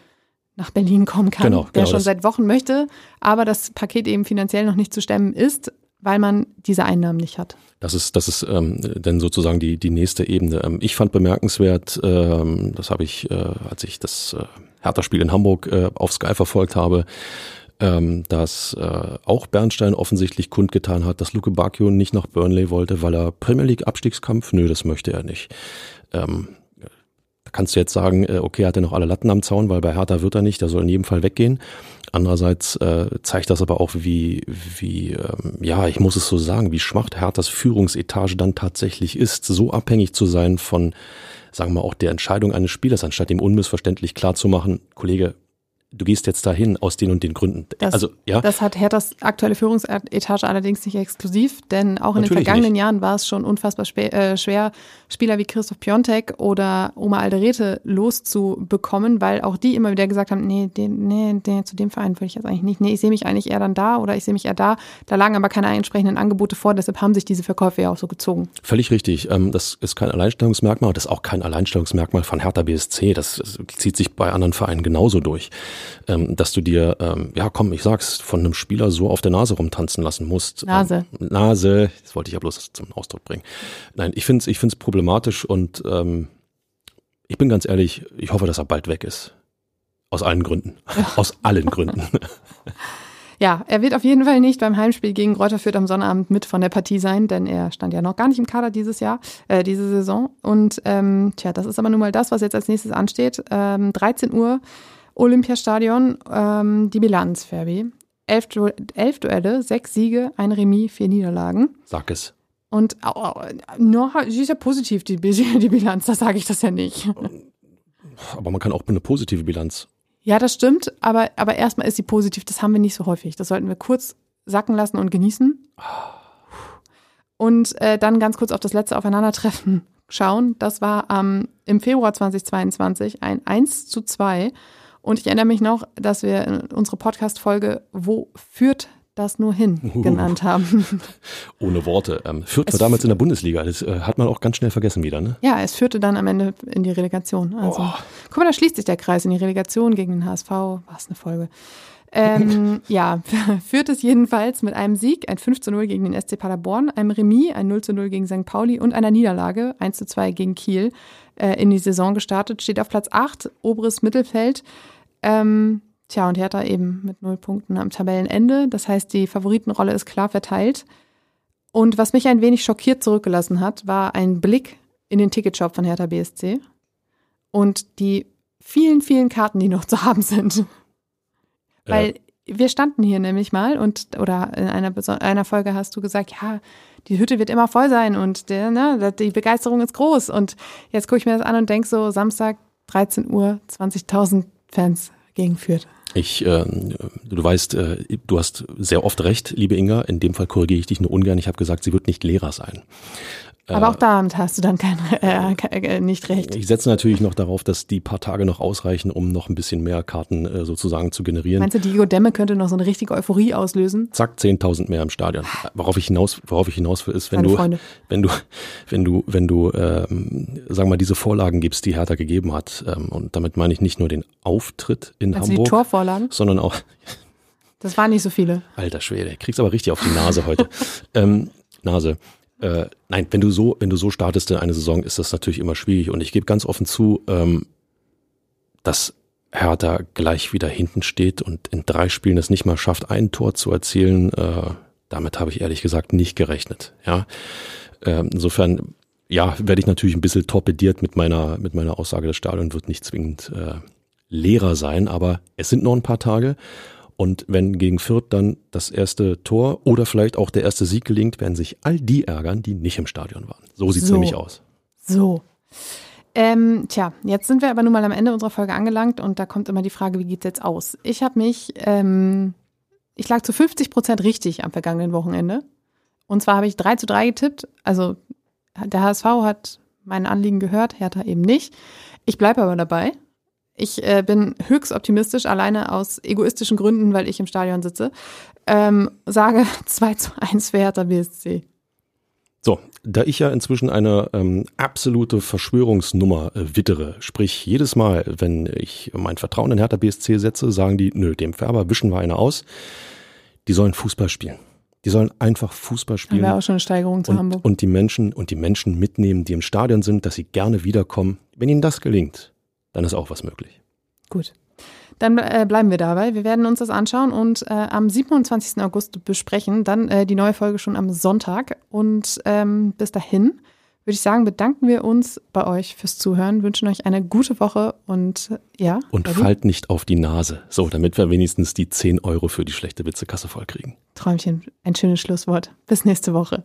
nach Berlin kommen kann, genau, der genau, schon seit Wochen möchte, aber das Paket eben finanziell noch nicht zu stemmen ist, weil man diese Einnahmen nicht hat. Das ist, das ist ähm, dann sozusagen die, die nächste Ebene. Ähm, ich fand bemerkenswert, ähm, das habe ich, äh, als ich das äh, Hertha-Spiel in Hamburg äh, auf Sky verfolgt habe, ähm, dass äh, auch Bernstein offensichtlich kundgetan hat, dass Luke Bacchio nicht nach Burnley wollte, weil er Premier League Abstiegskampf, nö, das möchte er nicht. Ähm, kannst du jetzt sagen, äh, okay, hat er noch alle Latten am Zaun, weil bei Hertha wird er nicht, der soll in jedem Fall weggehen. Andererseits äh, zeigt das aber auch, wie, wie ähm, ja, ich muss es so sagen, wie schwach Herthas Führungsetage dann tatsächlich ist, so abhängig zu sein von sagen wir auch der Entscheidung eines Spielers, anstatt ihm unmissverständlich klar zu machen, Kollege, du gehst jetzt dahin aus den und den Gründen. Das, also, ja. Das hat Herthas aktuelle Führungsetage allerdings nicht exklusiv, denn auch in Natürlich den vergangenen nicht. Jahren war es schon unfassbar äh, schwer, Spieler wie Christoph Piontek oder Oma Alderete loszubekommen, weil auch die immer wieder gesagt haben, nee, den, nee, nee zu dem Verein würde ich jetzt eigentlich nicht. Nee, ich sehe mich eigentlich eher dann da oder ich sehe mich eher da. Da lagen aber keine entsprechenden Angebote vor, deshalb haben sich diese Verkäufe ja auch so gezogen. Völlig richtig. Ähm, das ist kein Alleinstellungsmerkmal, das ist auch kein Alleinstellungsmerkmal von Hertha BSC. Das zieht sich bei anderen Vereinen genauso durch ähm, dass du dir, ähm, ja komm, ich sag's, von einem Spieler so auf der Nase rumtanzen lassen musst. Nase. Ähm, Nase, das wollte ich ja bloß zum Ausdruck bringen. Nein, ich finde es ich find's problematisch und ähm, ich bin ganz ehrlich, ich hoffe, dass er bald weg ist. Aus allen Gründen. Ja. Aus allen Gründen. Ja, er wird auf jeden Fall nicht beim Heimspiel gegen Kräuter Fürth am Sonnabend mit von der Partie sein, denn er stand ja noch gar nicht im Kader dieses Jahr, äh, diese Saison. Und ähm, tja, das ist aber nun mal das, was jetzt als nächstes ansteht. Ähm, 13 Uhr Olympiastadion, ähm, die Bilanz, Ferbi. Elf, du elf Duelle, sechs Siege, ein Remis, vier Niederlagen. Sag es. Und oh, no, sie ist ja positiv, die, die Bilanz, da sage ich das ja nicht. Aber man kann auch eine positive Bilanz. Ja, das stimmt, aber, aber erstmal ist sie positiv, das haben wir nicht so häufig. Das sollten wir kurz sacken lassen und genießen. Und äh, dann ganz kurz auf das letzte Aufeinandertreffen schauen. Das war ähm, im Februar 2022 ein 1 zu 2 und ich erinnere mich noch, dass wir unsere Podcast-Folge Wo führt das nur hin genannt haben. Ohne Worte. Ähm, Fürth war damals in der Bundesliga. Das äh, hat man auch ganz schnell vergessen wieder, ne? Ja, es führte dann am Ende in die Relegation. Also, oh. guck mal, da schließt sich der Kreis in die Relegation gegen den HSV. War es eine Folge. Ähm, ja, führt es jedenfalls mit einem Sieg, ein 5 zu 0 gegen den SC Paderborn, einem Remis, ein 0 zu 0 gegen St. Pauli und einer Niederlage, 1 zu 2 gegen Kiel, äh, in die Saison gestartet, steht auf Platz 8, oberes Mittelfeld. Ähm, Tja, und Hertha eben mit null Punkten am Tabellenende. Das heißt, die Favoritenrolle ist klar verteilt. Und was mich ein wenig schockiert zurückgelassen hat, war ein Blick in den Ticketshop von Hertha BSC und die vielen, vielen Karten, die noch zu haben sind. Weil wir standen hier nämlich mal und, oder in einer, einer Folge hast du gesagt, ja, die Hütte wird immer voll sein und der, ne, die Begeisterung ist groß. Und jetzt gucke ich mir das an und denke so, Samstag, 13 Uhr, 20.000 Fans gegen. Ich, äh, du weißt, äh, du hast sehr oft recht, liebe Inga. In dem Fall korrigiere ich dich nur ungern. Ich habe gesagt, sie wird nicht Lehrer sein. Aber auch damit hast du dann kein, äh, äh, nicht recht. Ich setze natürlich noch darauf, dass die paar Tage noch ausreichen, um noch ein bisschen mehr Karten äh, sozusagen zu generieren. Meinst du, Diego Demme könnte noch so eine richtige Euphorie auslösen? Zack, 10.000 mehr im Stadion. Worauf ich hinaus, worauf ich hinaus will, ist, wenn du, wenn du, wenn du, wenn du, ähm, sagen wir mal, diese Vorlagen gibst, die Hertha gegeben hat, ähm, und damit meine ich nicht nur den Auftritt in also Hamburg, die Torvorlagen? sondern auch das waren nicht so viele. Alter Schwede, kriegst aber richtig auf die Nase heute. ähm, Nase. Äh, nein, wenn du so, wenn du so startest in eine Saison, ist das natürlich immer schwierig. Und ich gebe ganz offen zu, ähm, dass Hertha gleich wieder hinten steht und in drei Spielen es nicht mal schafft, ein Tor zu erzielen. Äh, damit habe ich ehrlich gesagt nicht gerechnet. Ja, äh, insofern, ja, werde ich natürlich ein bisschen torpediert mit meiner mit meiner Aussage. Das Stadion wird nicht zwingend äh, leerer sein, aber es sind noch ein paar Tage und wenn gegen Fürth dann das erste Tor oder vielleicht auch der erste Sieg gelingt, werden sich all die ärgern, die nicht im Stadion waren. So sieht es so. nämlich aus. So. Ähm, tja, jetzt sind wir aber nun mal am Ende unserer Folge angelangt und da kommt immer die Frage, wie geht's jetzt aus? Ich habe mich, ähm, ich lag zu 50 Prozent richtig am vergangenen Wochenende. Und zwar habe ich 3 zu 3 getippt. Also der HSV hat mein Anliegen gehört, Hertha eben nicht. Ich bleibe aber dabei. Ich äh, bin höchst optimistisch, alleine aus egoistischen Gründen, weil ich im Stadion sitze. Ähm, sage 2 zu 1 für Hertha BSC. So, da ich ja inzwischen eine ähm, absolute Verschwörungsnummer äh, wittere, sprich jedes Mal, wenn ich mein Vertrauen in Hertha BSC setze, sagen die, nö, dem Färber wischen wir eine aus. Die sollen Fußball spielen. Die sollen einfach Fußball spielen. Wäre auch schon eine Steigerung zu und, Hamburg. Und die Menschen und die Menschen mitnehmen, die im Stadion sind, dass sie gerne wiederkommen. Wenn ihnen das gelingt, dann ist auch was möglich. Gut. Dann äh, bleiben wir dabei. Wir werden uns das anschauen und äh, am 27. August besprechen. Dann äh, die neue Folge schon am Sonntag. Und ähm, bis dahin würde ich sagen, bedanken wir uns bei euch fürs Zuhören, wünschen euch eine gute Woche und ja. Und fallt nicht auf die Nase. So, damit wir wenigstens die 10 Euro für die schlechte Witzekasse vollkriegen. Träumchen, ein schönes Schlusswort. Bis nächste Woche.